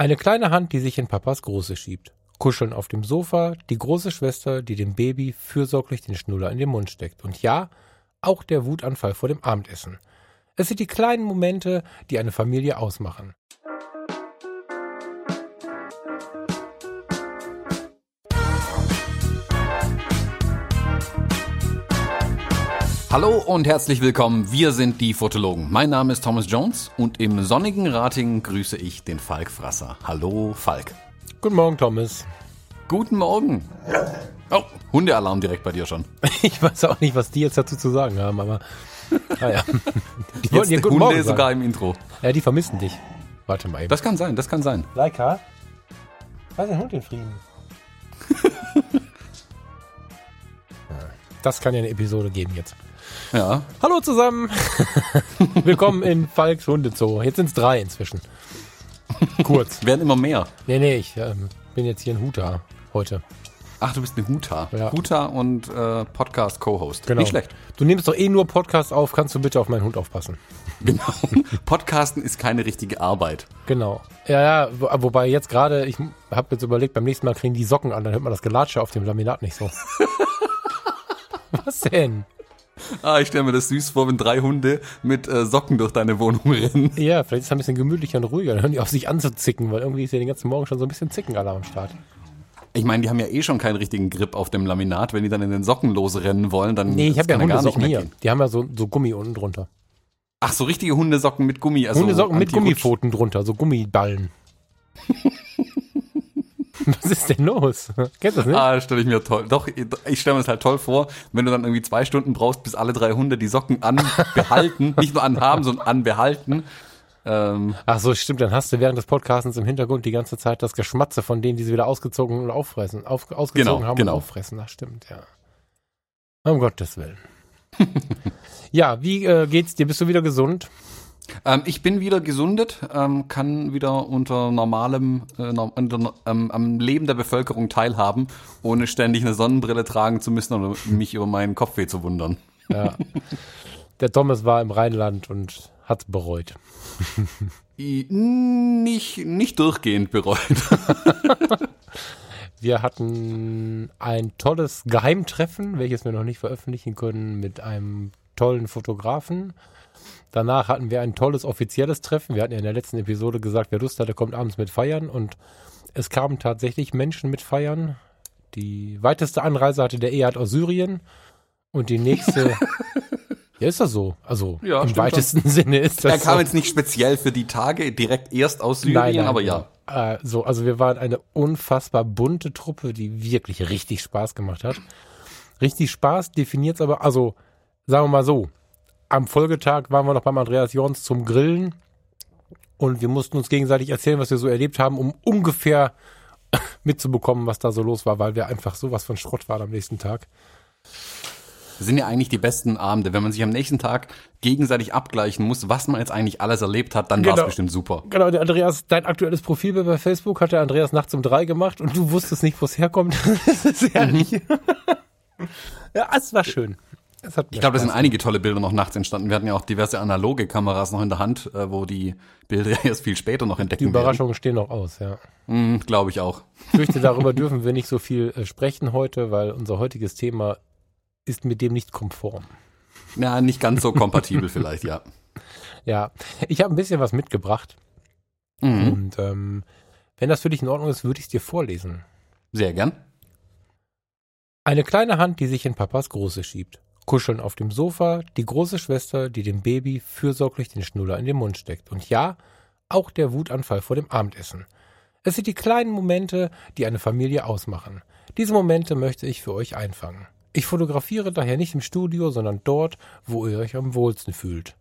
Eine kleine Hand, die sich in Papas Große schiebt. Kuscheln auf dem Sofa, die große Schwester, die dem Baby fürsorglich den Schnuller in den Mund steckt. Und ja, auch der Wutanfall vor dem Abendessen. Es sind die kleinen Momente, die eine Familie ausmachen. Hallo und herzlich willkommen. Wir sind die Fotologen. Mein Name ist Thomas Jones und im sonnigen Ratingen grüße ich den Falk Frasser. Hallo Falk. Guten Morgen, Thomas. Guten Morgen. Oh, Hundealarm direkt bei dir schon. Ich weiß auch nicht, was die jetzt dazu zu sagen haben, aber naja. Die wollten dir guten Hunde Morgen sogar im Intro. Ja, die vermissen dich. Warte mal eben. Das kann sein, das kann sein. Leica? Lass den Hund in Frieden. das kann ja eine Episode geben jetzt. Ja. Hallo zusammen. Willkommen in Falks Hundezoo. Jetzt sind es drei inzwischen. Kurz. Werden immer mehr. Nee, nee, ich ähm, bin jetzt hier ein Huta heute. Ach, du bist eine Huta. Ja. Huta und äh, Podcast-Co-Host. Genau. Nicht schlecht. Du nimmst doch eh nur Podcast auf. Kannst du bitte auf meinen Hund aufpassen? Genau. Podcasten ist keine richtige Arbeit. Genau. Ja, ja, wobei jetzt gerade, ich habe jetzt überlegt, beim nächsten Mal kriegen die Socken an, dann hört man das Gelatsche auf dem Laminat nicht so. Was denn? Ah, ich stelle mir das süß vor, wenn drei Hunde mit äh, Socken durch deine Wohnung rennen. Ja, vielleicht ist es ein bisschen gemütlicher und ruhiger. Dann hören die auf sich an zu zicken, weil irgendwie ist ja den ganzen Morgen schon so ein bisschen Zickenalarm am Start. Ich meine, die haben ja eh schon keinen richtigen Grip auf dem Laminat. Wenn die dann in den Socken losrennen wollen, dann Nee, ich habe ja Hundesocken hier. Die haben ja so, so Gummi unten drunter. Ach, so richtige Hundesocken mit Gummi. Also Hundesocken mit Gummipfoten drunter, so Gummiballen. Was ist denn los? Kennst du das nicht? Ah, stelle ich mir toll. Doch, ich stelle mir das halt toll vor, wenn du dann irgendwie zwei Stunden brauchst, bis alle drei Hunde die Socken anbehalten, nicht nur anhaben, sondern anbehalten. Ähm, Ach so, stimmt. Dann hast du während des Podcastens im Hintergrund die ganze Zeit das Geschmatze von denen, die sie wieder ausgezogen und auffressen, auf, ausgezogen genau, haben genau. und auffressen. Das stimmt, ja. Um Gottes Willen. ja, wie äh, geht's dir? Bist du wieder gesund? Ähm, ich bin wieder gesundet, ähm, kann wieder unter normalem, äh, unter, ähm, am Leben der Bevölkerung teilhaben, ohne ständig eine Sonnenbrille tragen zu müssen oder mich über meinen Kopfweh zu wundern. Ja. Der Thomas war im Rheinland und hat bereut. nicht, nicht durchgehend bereut. Wir hatten ein tolles Geheimtreffen, welches wir noch nicht veröffentlichen können, mit einem tollen Fotografen. Danach hatten wir ein tolles offizielles Treffen. Wir hatten ja in der letzten Episode gesagt, wer Lust hat, der kommt abends mit feiern. Und es kamen tatsächlich Menschen mit feiern. Die weiteste Anreise hatte der Ehad aus Syrien. Und die nächste Ja, ist das so? Also ja, im weitesten schon. Sinne ist das. Er kam so. jetzt nicht speziell für die Tage direkt erst aus Syrien, nein, nein, aber ja. Äh, so, also wir waren eine unfassbar bunte Truppe, die wirklich richtig Spaß gemacht hat. Richtig Spaß definiert es aber, also sagen wir mal so, am Folgetag waren wir noch beim Andreas Jorns zum Grillen und wir mussten uns gegenseitig erzählen, was wir so erlebt haben, um ungefähr mitzubekommen, was da so los war, weil wir einfach sowas von Schrott waren am nächsten Tag. Das sind ja eigentlich die besten Abende. Wenn man sich am nächsten Tag gegenseitig abgleichen muss, was man jetzt eigentlich alles erlebt hat, dann genau. war es bestimmt super. Genau, der Andreas, dein aktuelles Profilbild bei Facebook hat der Andreas nachts um drei gemacht und du wusstest nicht, wo es herkommt. das ist herrlich. Mhm. ja, es war schön. Ich glaube, da sind einige tolle Bilder noch nachts entstanden. Wir hatten ja auch diverse analoge Kameras noch in der Hand, äh, wo die Bilder erst viel später noch entdecken Die Überraschungen werden. stehen noch aus, ja. Mm, glaube ich auch. Ich fürchte, darüber dürfen wir nicht so viel äh, sprechen heute, weil unser heutiges Thema ist mit dem nicht konform. Ja, nicht ganz so kompatibel vielleicht, ja. Ja, ich habe ein bisschen was mitgebracht. Mhm. Und ähm, wenn das für dich in Ordnung ist, würde ich es dir vorlesen. Sehr gern. Eine kleine Hand, die sich in Papas Große schiebt. Kuscheln auf dem Sofa, die große Schwester, die dem Baby fürsorglich den Schnuller in den Mund steckt. Und ja, auch der Wutanfall vor dem Abendessen. Es sind die kleinen Momente, die eine Familie ausmachen. Diese Momente möchte ich für euch einfangen. Ich fotografiere daher nicht im Studio, sondern dort, wo ihr euch am wohlsten fühlt.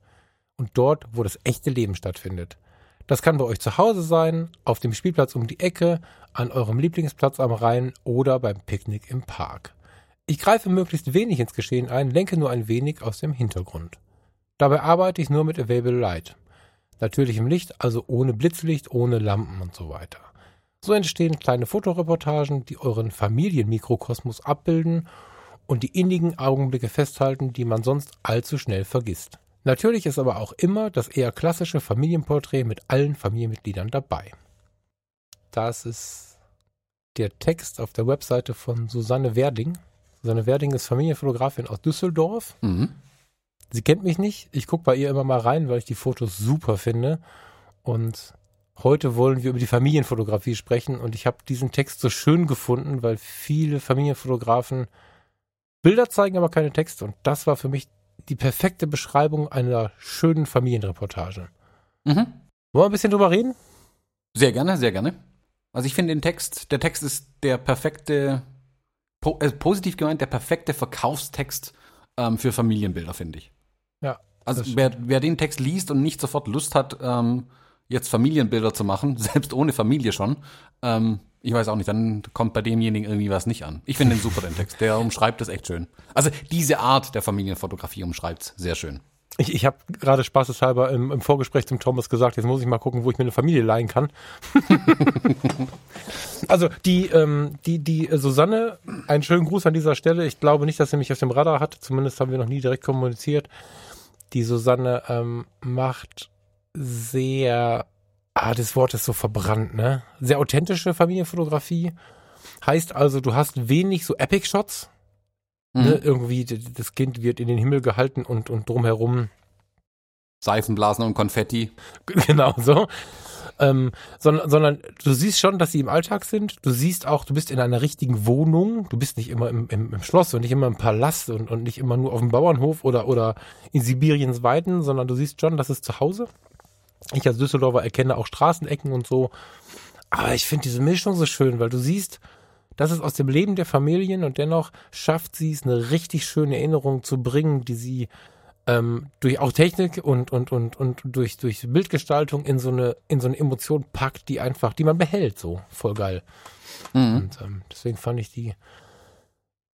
Und dort, wo das echte Leben stattfindet. Das kann bei euch zu Hause sein, auf dem Spielplatz um die Ecke, an eurem Lieblingsplatz am Rhein oder beim Picknick im Park. Ich greife möglichst wenig ins Geschehen ein, lenke nur ein wenig aus dem Hintergrund. Dabei arbeite ich nur mit Available Light. Natürlichem Licht, also ohne Blitzlicht, ohne Lampen und so weiter. So entstehen kleine Fotoreportagen, die euren Familienmikrokosmos abbilden und die innigen Augenblicke festhalten, die man sonst allzu schnell vergisst. Natürlich ist aber auch immer das eher klassische Familienporträt mit allen Familienmitgliedern dabei. Das ist der Text auf der Webseite von Susanne Werding. Susanne Werding ist Familienfotografin aus Düsseldorf. Mhm. Sie kennt mich nicht. Ich gucke bei ihr immer mal rein, weil ich die Fotos super finde. Und heute wollen wir über die Familienfotografie sprechen. Und ich habe diesen Text so schön gefunden, weil viele Familienfotografen Bilder zeigen, aber keine Texte. Und das war für mich die perfekte Beschreibung einer schönen Familienreportage. Mhm. Wollen wir ein bisschen drüber reden? Sehr gerne, sehr gerne. Also ich finde den Text, der Text ist der perfekte, po, äh, positiv gemeint, der perfekte Verkaufstext ähm, für Familienbilder, finde ich. Ja. Also wer, wer den Text liest und nicht sofort Lust hat, ähm, jetzt Familienbilder zu machen, selbst ohne Familie schon, ähm, ich weiß auch nicht, dann kommt bei demjenigen irgendwie was nicht an. Ich finde den super, den Text. Der umschreibt das echt schön. Also diese Art der Familienfotografie umschreibt sehr schön. Ich, ich habe gerade spaßeshalber im, im Vorgespräch zum Thomas gesagt, jetzt muss ich mal gucken, wo ich mir eine Familie leihen kann. also die, ähm, die, die Susanne, einen schönen Gruß an dieser Stelle. Ich glaube nicht, dass sie mich auf dem Radar hat. Zumindest haben wir noch nie direkt kommuniziert. Die Susanne ähm, macht sehr, ah, das Wort ist so verbrannt, ne? Sehr authentische Familienfotografie. Heißt also, du hast wenig so Epic-Shots. Ne? Irgendwie, das Kind wird in den Himmel gehalten und, und drumherum Seifenblasen und Konfetti. genau so. Ähm, sondern, sondern du siehst schon, dass sie im Alltag sind. Du siehst auch, du bist in einer richtigen Wohnung. Du bist nicht immer im, im, im Schloss und nicht immer im Palast und, und nicht immer nur auf dem Bauernhof oder, oder in Sibiriens Weiden, sondern du siehst schon, das ist zu Hause. Ich als Düsseldorfer erkenne auch Straßenecken und so. Aber ich finde diese Mischung so schön, weil du siehst, das ist aus dem Leben der Familien und dennoch schafft sie es, eine richtig schöne Erinnerung zu bringen, die sie ähm, durch auch Technik und, und, und, und durch, durch Bildgestaltung in so eine, in so eine Emotion packt, die einfach, die man behält, so voll geil. Mhm. Und ähm, deswegen fand ich die,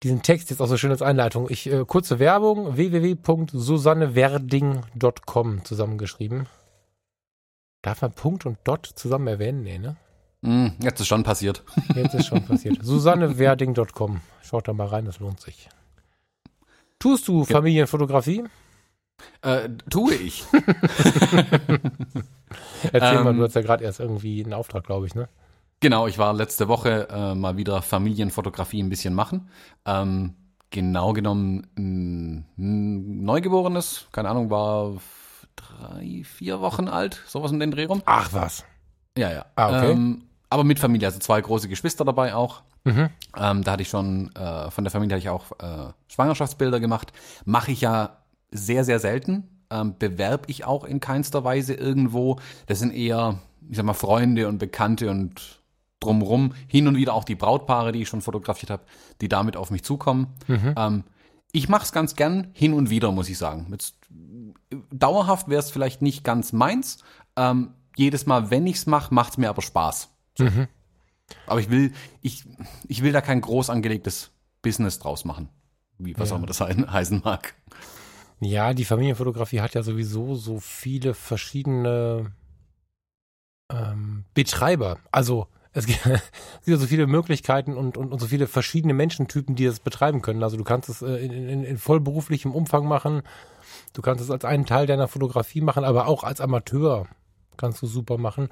diesen Text jetzt auch so schön als Einleitung. Ich, äh, kurze Werbung, www.susanneverding.com zusammengeschrieben. Darf man Punkt und Dot zusammen erwähnen? Nee, ne? Mhm, Jetzt ist schon passiert. Jetzt ist schon passiert. Susanneverding.com. Schaut da mal rein, das lohnt sich. Tust du Familienfotografie? Äh, tue ich. Erzähl mal, Ähm, du hast ja gerade erst irgendwie einen Auftrag, glaube ich, ne? Genau, ich war letzte Woche äh, mal wieder Familienfotografie ein bisschen machen. Ähm, genau genommen ein, Neugeborenes, keine Ahnung, war drei, vier Wochen alt, sowas um den Dreh rum. Ach was. Ja, ja. Ah, okay. Ähm, aber mit Familie, also zwei große Geschwister dabei auch. Mhm. Ähm, da hatte ich schon, äh, von der Familie hatte ich auch äh, Schwangerschaftsbilder gemacht. Mache ich ja sehr, sehr selten. Ähm, bewerb ich auch in keinster Weise irgendwo. Das sind eher, ich sag mal, Freunde und Bekannte und drumrum. Hin und wieder auch die Brautpaare, die ich schon fotografiert habe, die damit auf mich zukommen. Ähm, ich mache es ganz gern hin und wieder, muss ich sagen. Jetzt, dauerhaft wäre es vielleicht nicht ganz meins. Ähm, jedes Mal, wenn ich es mache, macht es mir aber Spaß. So. Aber ich will, ich, ich will da kein groß angelegtes Business draus machen. Wie, was Ja. auch immer das he- heißen mag. Ja, die Familienfotografie hat ja sowieso so viele verschiedene ähm, Betreiber. Also es gibt, es gibt so viele Möglichkeiten und, und, und so viele verschiedene Menschentypen, die das betreiben können. Also du kannst es äh, in, in, in vollberuflichem Umfang machen. Du kannst es als einen Teil deiner Fotografie machen, aber auch als Amateur kannst du super machen.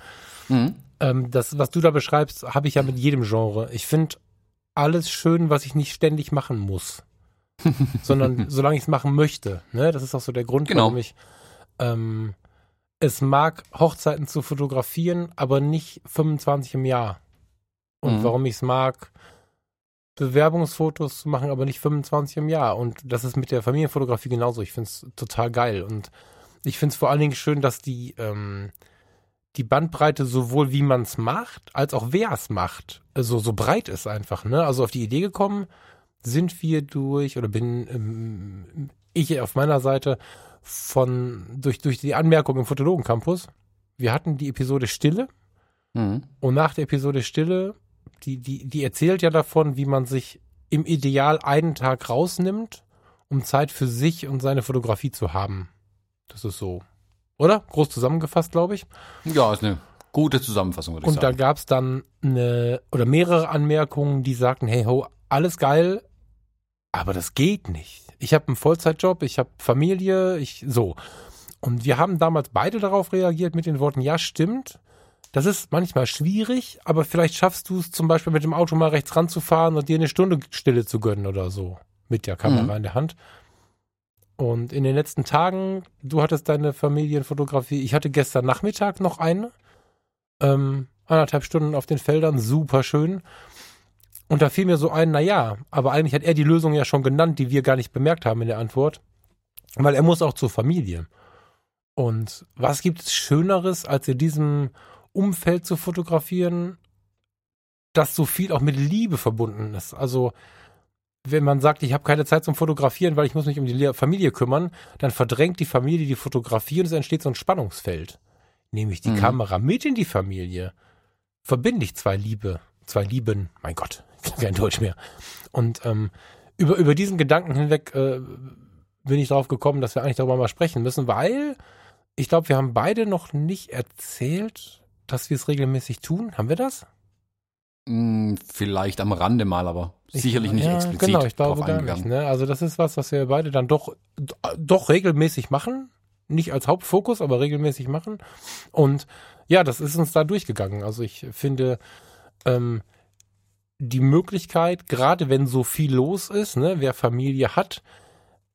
Mhm. Ähm, das, was du da beschreibst, habe ich ja mit jedem Genre. Ich finde alles schön, was ich nicht ständig machen muss. sondern solange ich es machen möchte. Ne? Das ist auch so der Grund, Genau. warum ich ähm, es mag, Hochzeiten zu fotografieren, aber nicht 25 im Jahr. Und Mhm. warum ich es mag, Bewerbungsfotos zu machen, aber nicht 25 im Jahr. Und das ist mit der Familienfotografie genauso. Ich finde es total geil. Und ich finde es vor allen Dingen schön, dass die, ähm, die Bandbreite sowohl wie man es macht, als auch wer es macht, so, so breit ist einfach. Ne? Also auf die Idee gekommen sind wir durch, oder bin ähm, ich auf meiner Seite von, durch, durch die Anmerkung im Fotologen Campus. Wir hatten die Episode Stille Mhm. und nach der Episode Stille, die, die, die erzählt ja davon, wie man sich im Ideal einen Tag rausnimmt, um Zeit für sich und seine Fotografie zu haben. Das ist so. Oder? Groß zusammengefasst, glaube ich. Ja, ist eine gute Zusammenfassung, würde ich Und da sagen. gab es dann eine oder mehrere Anmerkungen, die sagten, hey ho, alles geil, aber das geht nicht. Ich habe einen Vollzeitjob, ich habe Familie, ich so. Und wir haben damals beide darauf reagiert mit den Worten, ja, stimmt. das ist manchmal schwierig, aber vielleicht schaffst du es zum Beispiel mit dem Auto mal rechts ranzufahren und dir eine Stunde Stille zu gönnen oder so. Mit der Kamera mhm. in der Hand. Und in den letzten Tagen, du hattest deine Familienfotografie. Ich hatte gestern Nachmittag noch eine. Ähm, anderthalb Stunden auf den Feldern, super schön. Und da fiel mir so ein, na ja, aber eigentlich hat er die Lösung ja schon genannt, die wir gar nicht bemerkt haben in der Antwort. Weil er muss auch zur Familie. Und was gibt es Schöneres, als in diesem Umfeld zu fotografieren, das so viel auch mit Liebe verbunden ist? Also, wenn man sagt, ich habe keine Zeit zum Fotografieren, weil ich muss mich um die Familie kümmern, dann verdrängt die Familie die Fotografie und es entsteht so ein Spannungsfeld. Nehme ich die mhm. Kamera mit in die Familie, verbinde ich zwei Liebe, zwei Lieben, mein Gott, kein Deutsch mehr. Und ähm, über, über diesen Gedanken hinweg äh, bin ich darauf gekommen, dass wir eigentlich darüber mal sprechen müssen, weil ich glaube, wir haben beide noch nicht erzählt, dass wir es regelmäßig tun. Haben wir das? Hm, vielleicht am Rande mal, aber ich, sicherlich nicht ja, explizit. Genau, ich glaube gar nicht. Ne? Also das ist was, was wir beide dann doch, doch regelmäßig machen. Nicht als Hauptfokus, aber regelmäßig machen. Und ja, das ist uns da durchgegangen. Also ich finde, ähm, die Möglichkeit, gerade wenn so viel los ist, ne, wer Familie hat,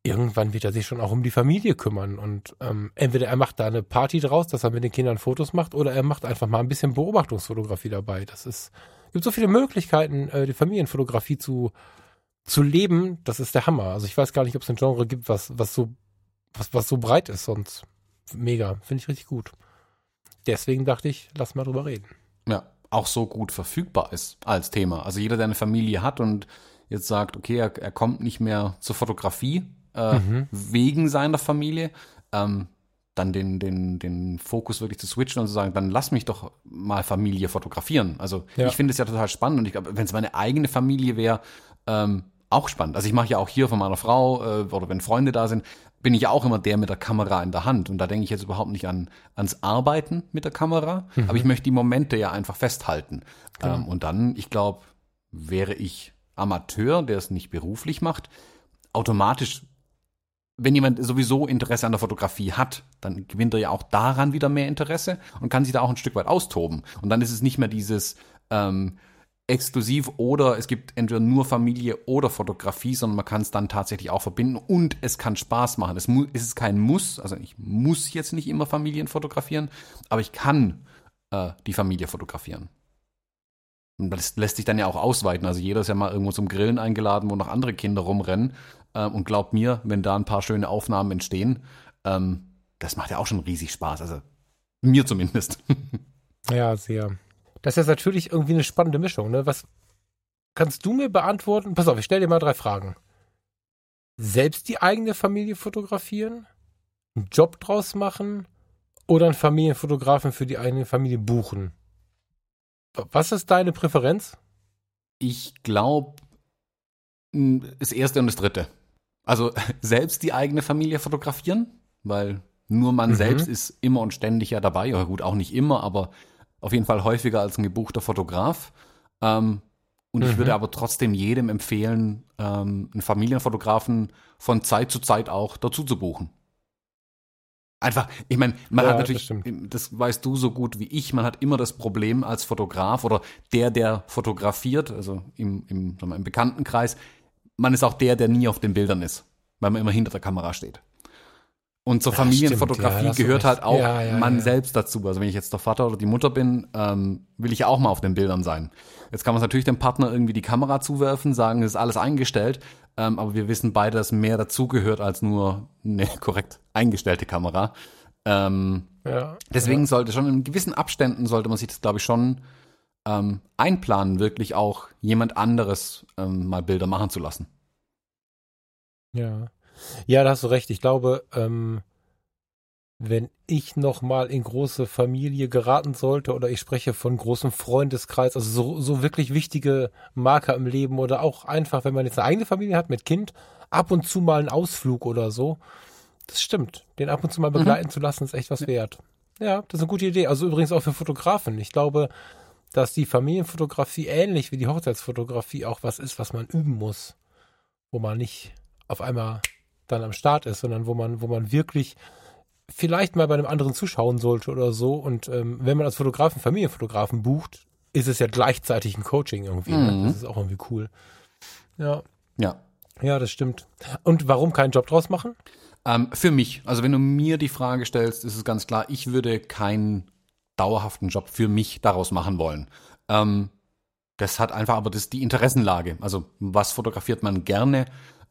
irgendwann wird er sich schon auch um die Familie kümmern. Und ähm, entweder er macht da eine Party draus, dass er mit den Kindern Fotos macht, oder er macht einfach mal ein bisschen Beobachtungsfotografie dabei. Das ist, gibt so viele Möglichkeiten, äh, die Familienfotografie zu, zu leben. Das ist der Hammer. Also ich weiß gar nicht, ob es ein Genre gibt, was, was so, was, was so breit ist, sonst mega. Finde ich richtig gut. Deswegen dachte ich, lass mal drüber reden. Ja, auch so gut verfügbar ist als Thema. Also jeder, der eine Familie hat und jetzt sagt, okay, er, er kommt nicht mehr zur Fotografie, äh, mhm. wegen seiner Familie, ähm, dann den, den, den Fokus wirklich zu switchen und zu sagen, dann lass mich doch mal Familie fotografieren. Also ja. ich finde es ja total spannend und ich glaube, wenn es meine eigene Familie wäre, ähm, auch spannend. Also ich mache ja auch hier von meiner Frau äh, oder wenn Freunde da sind, bin ich ja auch immer der mit der Kamera in der Hand. Und da denke ich jetzt überhaupt nicht an, ans Arbeiten mit der Kamera, mhm. aber ich möchte die Momente ja einfach festhalten. Ähm, und dann, ich glaube, wäre ich Amateur, der es nicht beruflich macht, automatisch wenn jemand sowieso Interesse an der Fotografie hat, dann gewinnt er ja auch daran wieder mehr Interesse und kann sich da auch ein Stück weit austoben. Und dann ist es nicht mehr dieses ähm, exklusiv oder es gibt entweder nur Familie oder Fotografie, sondern man kann es dann tatsächlich auch verbinden und es kann Spaß machen. Es, es ist kein Muss, also ich muss jetzt nicht immer Familien fotografieren, aber ich kann äh, die Familie fotografieren. Und das lässt sich dann ja auch ausweiten. Also jeder ist ja mal irgendwo zum Grillen eingeladen, wo noch andere Kinder rumrennen. Ähm, und glaubt mir, wenn da ein paar schöne Aufnahmen entstehen, ähm, das macht ja auch schon riesig Spaß. Also mir zumindest. ja, sehr. Das ist natürlich irgendwie eine spannende Mischung. Ne? Was kannst du mir beantworten? Pass auf, ich stelle dir mal drei Fragen. Selbst die eigene Familie fotografieren? Einen Job draus machen? Oder einen Familienfotografen für die eigene Familie buchen? Was ist deine Präferenz? Ich glaube, das erste und das dritte. Also selbst die eigene Familie fotografieren, weil nur man mhm. selbst ist immer und ständig ja dabei. Ja gut, auch nicht immer, aber auf jeden Fall häufiger als ein gebuchter Fotograf. Ähm, und mhm. ich würde aber trotzdem jedem empfehlen, ähm, einen Familienfotografen von Zeit zu Zeit auch dazu zu buchen. Einfach, ich meine, man ja, hat natürlich, das, das, weißt du so gut wie ich, man hat immer das Problem als Fotograf oder der, der fotografiert, also im, im, im Bekanntenkreis, man ist auch der, der nie auf den Bildern ist, weil man immer hinter der Kamera steht. Und zur Familienfotografie ja, gehört halt auch ja, ja, man selbst dazu. Also wenn ich jetzt der Vater oder die Mutter bin, ähm, will ich ja auch mal auf den Bildern sein. Jetzt kann man natürlich dem Partner irgendwie die Kamera zuwerfen, sagen, es ist alles eingestellt, ähm, aber wir wissen beide, dass mehr dazugehört als nur eine korrekt eingestellte Kamera. Ähm, deswegen sollte schon in gewissen Abständen sollte man sich das, glaube ich, schon ähm, einplanen, wirklich auch jemand anderes ähm, mal Bilder machen zu lassen. Ja. Ja, da hast du recht. Ich glaube, ähm, wenn ich noch mal in große Familie geraten sollte oder ich spreche von großem Freundeskreis, also so, so wirklich wichtige Marker im Leben oder auch einfach, wenn man jetzt eine eigene Familie hat mit Kind, ab und zu mal einen Ausflug oder so. Das stimmt. Den ab und zu mal mhm. begleiten mhm. zu lassen, ist echt was wert. Ja, das ist eine gute Idee. Also übrigens auch für Fotografen. Ich glaube, dass die Familienfotografie ähnlich wie die Hochzeitsfotografie auch was ist, was man üben muss. Wo man nicht auf einmal dann am Start ist, sondern wo man, wo man wirklich vielleicht mal bei einem anderen zuschauen sollte oder so. Und ähm, wenn man als Fotografen Familienfotografen bucht, ist es ja gleichzeitig ein Coaching irgendwie. Ne? Mhm. Das ist auch irgendwie cool. Ja, Ja. ja, das stimmt. Und warum keinen Job draus machen? Ähm, für mich, also wenn du mir die Frage stellst, ist es ganz klar, ich würde keinen dauerhaften Job für mich daraus machen wollen. Ähm, das hat einfach aber das die Interessenlage. Also was fotografiert man gerne?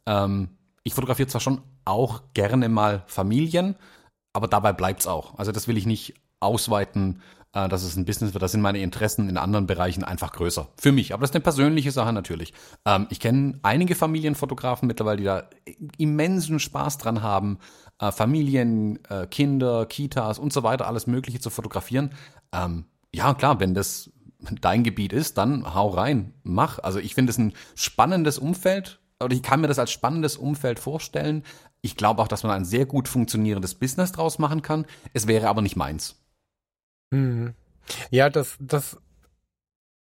Ähm, ich fotografiere zwar schon auch gerne mal Familien, aber dabei bleibt's auch. Also das will ich nicht ausweiten, äh, dass es ein Business wird. Da sind meine Interessen in anderen Bereichen einfach größer. Für mich. Aber das ist eine persönliche Sache natürlich. Ähm, ich kenne einige Familienfotografen mittlerweile, die da immensen Spaß dran haben, äh, Familien, äh, Kinder, Kitas und so weiter, alles Mögliche zu fotografieren. Ähm, ja, klar, wenn das dein Gebiet ist, dann hau rein, mach. Also ich finde es ein spannendes Umfeld oder ich kann mir das als spannendes Umfeld vorstellen. Ich glaube auch, dass man ein sehr gut funktionierendes Business draus machen kann. Es wäre aber nicht meins. Hm. Ja, das, das,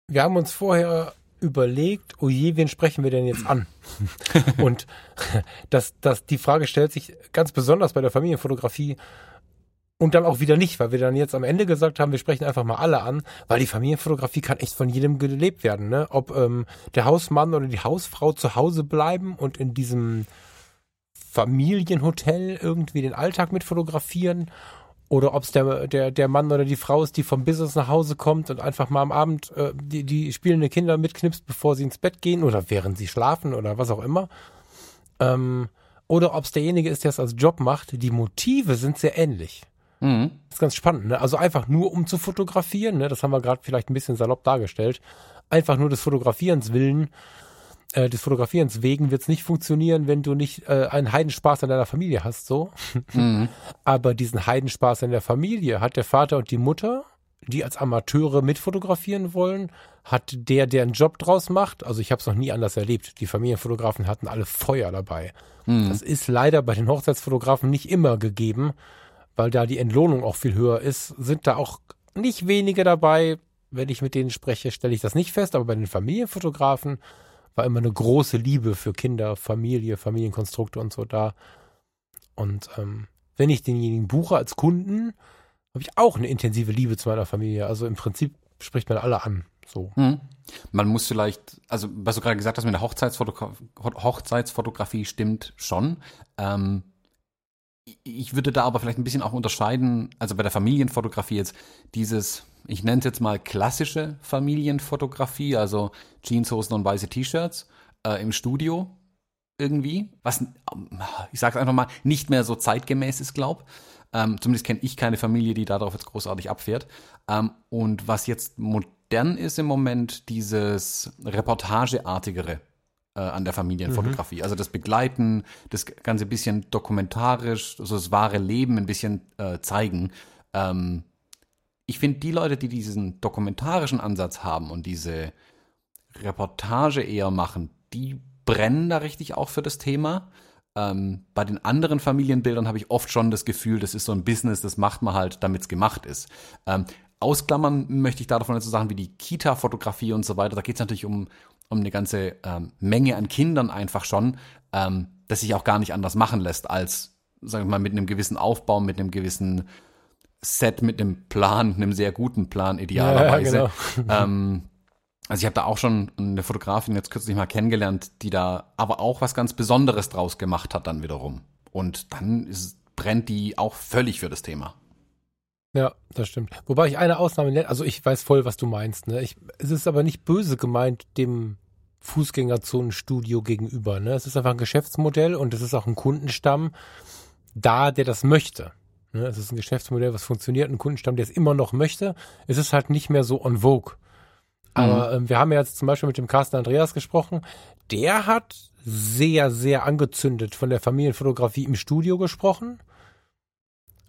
wir haben uns vorher überlegt, oh je, wen sprechen wir denn jetzt an? Und das, das, die Frage stellt sich ganz besonders bei der Familienfotografie und dann auch wieder nicht, weil wir dann jetzt am Ende gesagt haben, wir sprechen einfach mal alle an, weil die Familienfotografie kann echt von jedem gelebt werden, ne? Ob ähm, der Hausmann oder die Hausfrau zu Hause bleiben und in diesem Familienhotel irgendwie den Alltag mit fotografieren oder ob es der, der, der Mann oder die Frau ist, die vom Business nach Hause kommt und einfach mal am Abend äh, die, die spielende Kinder mitknipst, bevor sie ins Bett gehen oder während sie schlafen oder was auch immer. Ähm, oder ob es derjenige ist, der es als Job macht. Die Motive sind sehr ähnlich. Mhm. Das ist ganz spannend. Ne? Also einfach nur um zu fotografieren, ne? das haben wir gerade vielleicht ein bisschen salopp dargestellt. Einfach nur des Fotografierens willen, äh, des Fotografierens wegen wird es nicht funktionieren, wenn du nicht äh, einen Heidenspaß an deiner Familie hast, so. Mhm. Aber diesen Heidenspaß in der Familie hat der Vater und die Mutter, die als Amateure mitfotografieren wollen, hat der, der einen Job draus macht. Also ich habe es noch nie anders erlebt. Die Familienfotografen hatten alle Feuer dabei. Mhm. Das ist leider bei den Hochzeitsfotografen nicht immer gegeben, weil da die Entlohnung auch viel höher ist. Sind da auch nicht wenige dabei. Wenn ich mit denen spreche, stelle ich das nicht fest. Aber bei den Familienfotografen war immer eine große Liebe für Kinder, Familie, Familienkonstrukte und so da. Und ähm, wenn ich denjenigen buche als Kunden, habe ich auch eine intensive Liebe zu meiner Familie. Also im Prinzip spricht man alle an. So. Mhm. Man muss vielleicht, also was du gerade gesagt hast mit der Hochzeitsfotogra Hochzeitsfotografie stimmt schon. Ähm, ich würde da aber vielleicht ein bisschen auch unterscheiden, also bei der Familienfotografie jetzt dieses, ich nenne es jetzt mal klassische Familienfotografie, also Jeanshosen und weiße T-Shirts äh, im Studio irgendwie, was, ich sage einfach mal, nicht mehr so zeitgemäß ist, glaub. Ähm, zumindest kenne ich keine Familie, die darauf jetzt großartig abfährt. Ähm, und was jetzt modern ist im Moment, dieses Reportageartigere äh, an der Familienfotografie. Also das Begleiten, das ganze bisschen dokumentarisch, also das wahre Leben ein bisschen äh, zeigen. Ähm, ich finde, die Leute, die diesen dokumentarischen Ansatz haben und diese Reportage eher machen, die brennen da richtig auch für das Thema. Ähm, bei den anderen Familienbildern habe ich oft schon das Gefühl, das ist so ein Business, das macht man halt, damit es gemacht ist. Ähm, ausklammern möchte ich da davon so Sachen wie die Kita-Fotografie und so weiter. Da geht es natürlich um, um eine ganze ähm, Menge an Kindern einfach schon, ähm, das sich auch gar nicht anders machen lässt, als, sagen wir mal, mit einem gewissen Aufbau, mit einem gewissen Set, mit einem Plan, einem sehr guten Plan idealerweise. Ja, genau. ähm, also ich habe da auch schon eine Fotografin jetzt kürzlich mal kennengelernt, die da aber auch was ganz Besonderes draus gemacht hat dann wiederum. Und dann ist, brennt die auch völlig für das Thema. Ja, das stimmt. Wobei ich eine Ausnahme nenne, also ich weiß voll, was du meinst. Ne? Ich, es ist aber nicht böse gemeint dem Fußgängerzonenstudio gegenüber. Ne? Es ist einfach ein Geschäftsmodell und es ist auch ein Kundenstamm da, der das möchte. Ne? Es ist ein Geschäftsmodell, was funktioniert, ein Kundenstamm, der es immer noch möchte. Es ist halt nicht mehr so on vogue. Aber ähm, wir haben ja jetzt zum Beispiel mit dem Carsten Andreas gesprochen. Der hat sehr, sehr angezündet von der Familienfotografie im Studio gesprochen.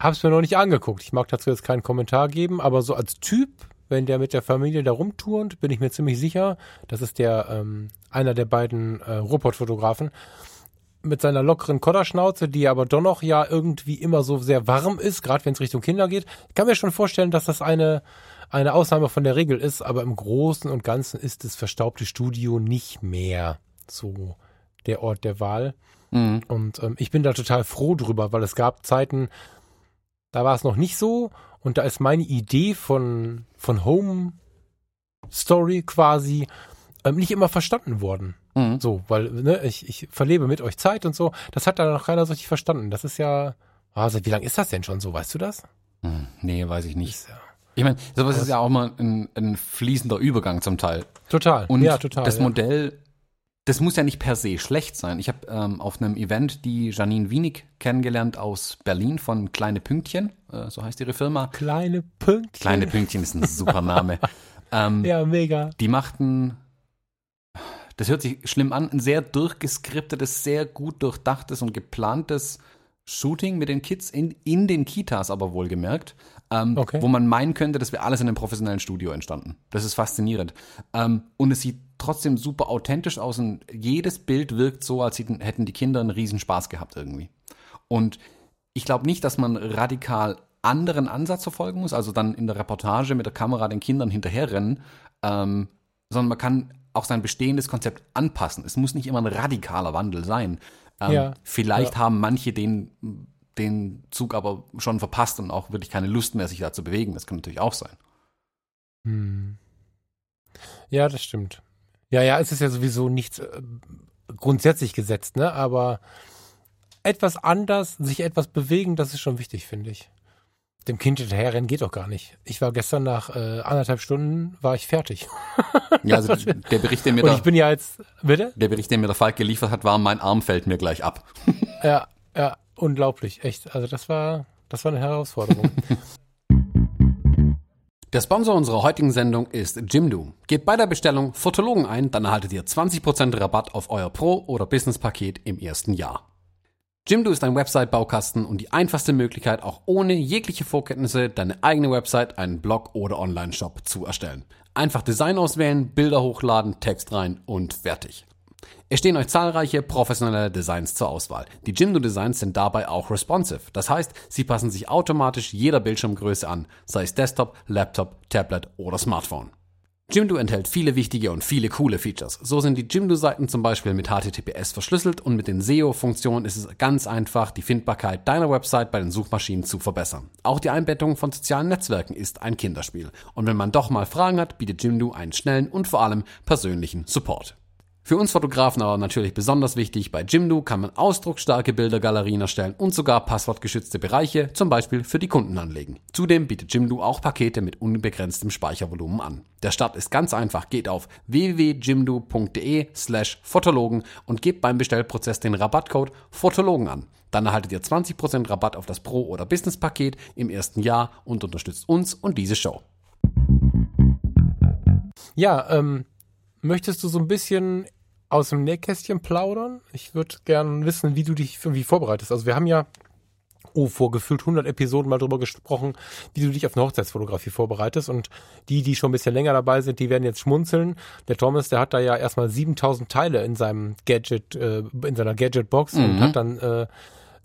Hab's mir noch nicht angeguckt. Ich mag dazu jetzt keinen Kommentar geben, aber so als Typ, wenn der mit der Familie da rumturnt, bin ich mir ziemlich sicher, das ist der ähm, einer der beiden äh, Ruhrpott-Fotografen, mit seiner lockeren Kodderschnauze, die aber doch noch ja irgendwie immer so sehr warm ist, gerade wenn es Richtung Kinder geht. Ich kann mir schon vorstellen, dass das eine, eine Ausnahme von der Regel ist, aber im Großen und Ganzen ist das verstaubte Studio nicht mehr so der Ort der Wahl. Mhm. Und ähm, ich bin da total froh drüber, weil es gab Zeiten, Da war es noch nicht so und da ist meine Idee von, von Home Story quasi ähm, nicht immer verstanden worden. Mhm. So, weil ne, ich, ich verlebe mit euch Zeit und so. Das hat da noch keiner so richtig verstanden. Das ist ja, also wie lange ist das denn schon so? Weißt du das? Hm, nee, weiß ich nicht. Ja, Ich meine, sowas ist ja auch mal ein, ein fließender Übergang zum Teil. total. Und ja, total. das ja. Modell, das muss ja nicht per se schlecht sein. Ich habe ähm, auf einem Event die Janine Wienig kennengelernt aus Berlin von Kleine Pünktchen, äh, so heißt ihre Firma. Kleine Pünktchen. Kleine Pünktchen ist ein super Name. ähm, Ja, mega. Die machten, das hört sich schlimm an, ein sehr durchgeskriptetes, sehr gut durchdachtes und geplantes Shooting mit den Kids in, in den Kitas, aber wohlgemerkt, ähm, Okay. wo man meinen könnte, das wäre alles in einem professionellen Studio entstanden. Das ist faszinierend. Ähm, und es sieht trotzdem super authentisch aus und jedes Bild wirkt so, als hätten, hätten die Kinder einen riesen Spaß gehabt irgendwie. Und ich glaube nicht, dass man radikal anderen Ansatz verfolgen muss, also dann in der Reportage mit der Kamera den Kindern hinterherrennen, ähm, sondern man kann auch sein bestehendes Konzept anpassen. Es muss nicht immer ein radikaler Wandel sein. Ähm, Ja. Vielleicht haben manche den, den Zug aber schon verpasst und auch wirklich keine Lust mehr, sich da zu bewegen. Das kann natürlich auch sein. Hm. Ja, das stimmt. Ja, ja, es ist ja sowieso nichts äh, grundsätzlich gesetzt, ne? Aber etwas anders, sich etwas bewegen, das ist schon wichtig, finde ich. Dem Kind hinterherrennen geht doch gar nicht. Ich war gestern nach äh, anderthalb Stunden, war ich fertig. Ja, also der Bericht, den mir Und der, ich bin ja jetzt, bitte? der Bericht, den mir der Falk geliefert hat, war, mein Arm fällt mir gleich ab. Ja, ja, unglaublich, echt. Also das war, das war eine Herausforderung. Der Sponsor unserer heutigen Sendung ist Jimdo. Gebt bei der Bestellung Fotologen ein, dann erhaltet ihr 20% Rabatt auf euer Pro- oder Business-Paket im ersten Jahr. Jimdo ist ein Website-Baukasten und die einfachste Möglichkeit, auch ohne jegliche Vorkenntnisse deine eigene Website, einen Blog oder Online-Shop zu erstellen. Einfach Design auswählen, Bilder hochladen, Text rein und fertig. Es stehen euch zahlreiche professionelle Designs zur Auswahl. Die Jimdo Designs sind dabei auch responsive. Das heißt, sie passen sich automatisch jeder Bildschirmgröße an, sei es Desktop, Laptop, Tablet oder Smartphone. Jimdo enthält viele wichtige und viele coole Features. So sind die Jimdo-Seiten zum Beispiel mit HTTPS verschlüsselt und mit den SEO-Funktionen ist es ganz einfach, die Findbarkeit deiner Website bei den Suchmaschinen zu verbessern. Auch die Einbettung von sozialen Netzwerken ist ein Kinderspiel. Und wenn man doch mal Fragen hat, bietet Jimdo einen schnellen und vor allem persönlichen Support. Für uns Fotografen aber natürlich besonders wichtig, bei Jimdo kann man ausdrucksstarke Bildergalerien erstellen und sogar passwortgeschützte Bereiche, zum Beispiel für die Kunden anlegen. Zudem bietet Jimdo auch Pakete mit unbegrenztem Speichervolumen an. Der Start ist ganz einfach, geht auf www.jimdo.de slash Fotologen und gebt beim Bestellprozess den Rabattcode Fotologen an. Dann erhaltet ihr 20% Rabatt auf das Pro- oder Business-Paket im ersten Jahr und unterstützt uns und diese Show. ja, ähm, möchtest du so ein bisschen aus dem Nähkästchen plaudern? Ich würde gern wissen, wie du dich irgendwie vorbereitest. Also wir haben ja oh, vor gefühlt 100 Episoden mal drüber gesprochen, wie du dich auf eine Hochzeitsfotografie vorbereitest. Und die, die schon ein bisschen länger dabei sind, die werden jetzt schmunzeln. Der Thomas, der hat da ja erstmal 7000 Teile in seinem Gadget, äh, in seiner Gadget-Box und hat dann äh,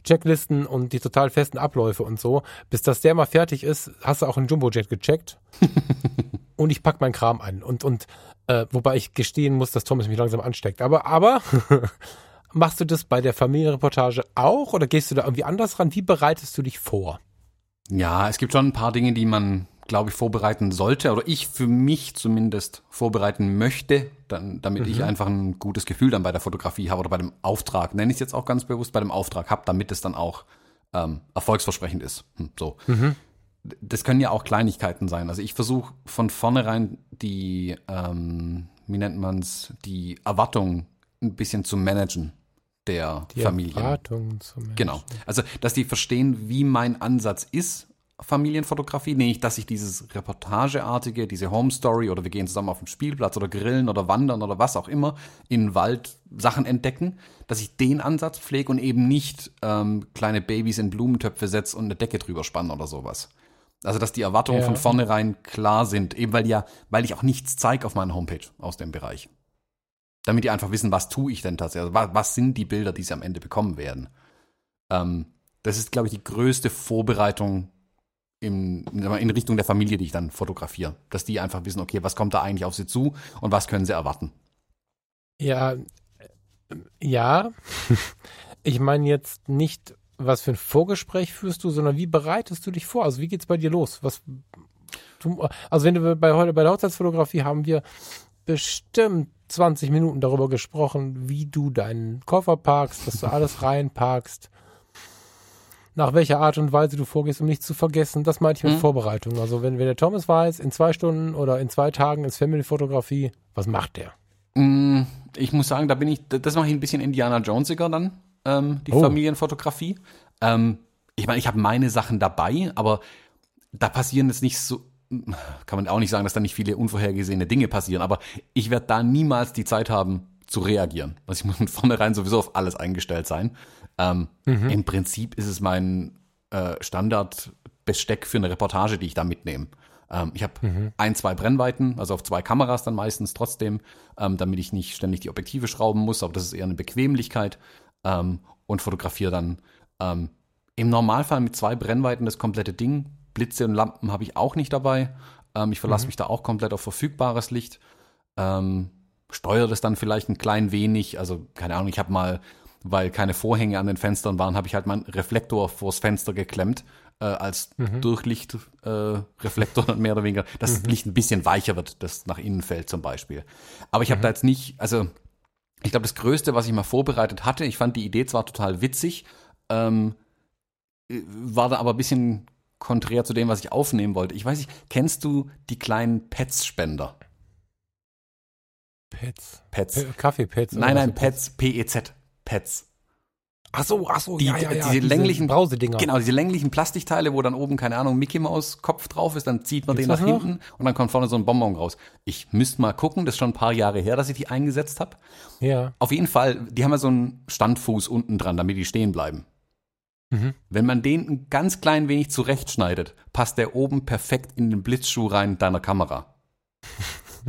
Checklisten und die total festen Abläufe und so. Bis das der mal fertig ist, hast du auch einen Jumbojet gecheckt. und ich pack meinen Kram ein. Und, und äh, wobei ich gestehen muss, dass Thomas mich langsam ansteckt. Aber, aber machst du das bei der Familienreportage auch oder gehst du da irgendwie anders ran? Wie bereitest du dich vor? Ja, es gibt schon ein paar Dinge, die man, glaube ich, vorbereiten sollte oder ich für mich zumindest vorbereiten möchte, dann, damit ich einfach ein gutes Gefühl dann bei der Fotografie habe oder bei dem Auftrag, nenne ich es jetzt auch ganz bewusst, bei dem Auftrag habe, damit es dann auch ähm, erfolgsversprechend ist. Hm, so. Das können ja auch Kleinigkeiten sein. Also ich versuche von vornherein die, ähm, wie nennt man's, die Erwartung ein bisschen zu managen der Die Familien. Erwartungen zum Menschen. Genau. Also, dass die verstehen, wie mein Ansatz ist, Familienfotografie, nämlich, dass ich dieses Reportageartige, diese Home Story oder wir gehen zusammen auf den Spielplatz oder grillen oder wandern oder was auch immer, in den Wald Sachen entdecken, dass ich den Ansatz pflege und eben nicht ähm, kleine Babys in Blumentöpfe setze und eine Decke drüber spanne oder sowas. Also, dass die Erwartungen Ja. von vornherein klar sind, eben weil ja, weil ich auch nichts zeige auf meiner Homepage aus dem Bereich. Damit die einfach wissen, was tue ich denn tatsächlich, also was, was sind die Bilder, die sie am Ende bekommen werden. Ähm, das ist, glaube ich, die größte Vorbereitung im, in Richtung der Familie, die ich dann fotografiere. Dass die einfach wissen, okay, was kommt da eigentlich auf sie zu und was können sie erwarten. Ja, äh, ja. Ich meine jetzt nicht was für ein Vorgespräch führst du, sondern wie bereitest du dich vor? Also wie geht's bei dir los? Was, du, also wenn du bei heute bei der Hochzeitsfotografie haben wir bestimmt 20 Minuten darüber gesprochen, wie du deinen Koffer parkst, dass du alles reinparkst, nach welcher Art und Weise du vorgehst, um nichts zu vergessen. Das meinte ich mit Mhm. Vorbereitung. Also wenn, wenn der Thomas weiß, in zwei Stunden oder in zwei Tagen ist Family-Fotografie, was macht der? Mm, Ich muss sagen, da bin ich, das mache ich ein bisschen Indiana Jonesiger dann, ähm, die Oh. Familienfotografie. Ähm, ich meine, ich habe meine Sachen dabei, aber da passieren jetzt nicht so, kann man auch nicht sagen, dass da nicht viele unvorhergesehene Dinge passieren, aber ich werde da niemals die Zeit haben zu reagieren. Also ich muss von vornherein sowieso auf alles eingestellt sein. Ähm, Im Prinzip ist es mein äh, Standardbesteck für eine Reportage, die ich da mitnehme. Ähm, ich habe ein, zwei Brennweiten, also auf zwei Kameras dann meistens trotzdem, ähm, damit ich nicht ständig die Objektive schrauben muss, aber das ist eher eine Bequemlichkeit ähm, und fotografiere dann ähm, im Normalfall mit zwei Brennweiten das komplette Ding. Blitze und Lampen habe ich auch nicht dabei. Ähm, ich verlasse mich da auch komplett auf verfügbares Licht. Ähm, steuere das dann vielleicht ein klein wenig. Also, keine Ahnung, ich habe mal, weil keine Vorhänge an den Fenstern waren, habe ich halt meinen Reflektor vors Fenster geklemmt, äh, als Durchlichtreflektor äh, mehr oder weniger, dass das Licht ein bisschen weicher wird, das nach innen fällt zum Beispiel. Aber ich habe da jetzt nicht, also ich glaube, das Größte, was ich mal vorbereitet hatte, ich fand die Idee zwar total witzig, ähm, äh, war da aber ein bisschen konträr zu dem, was ich aufnehmen wollte. Ich weiß nicht, kennst du die kleinen Pets-Spender? Pets. Pets. Oder Nein, nein, Pets, P-E-Z. Pets. Ach so, ach so, Die, ja, ja, ja. diese länglichen Brausedinger. Genau, diese länglichen Plastikteile, wo dann oben, keine Ahnung, Mickey Maus Kopf drauf ist, dann zieht man Gibt's den nach noch? hinten und dann kommt vorne so ein Bonbon raus. Ich müsste mal gucken, das ist schon ein paar Jahre her, dass ich die eingesetzt habe. Ja. Auf jeden Fall, die haben ja so einen Standfuß unten dran, damit die stehen bleiben. Mhm. Wenn man den ein ganz klein wenig zurechtschneidet, passt der oben perfekt in den Blitzschuh rein deiner Kamera.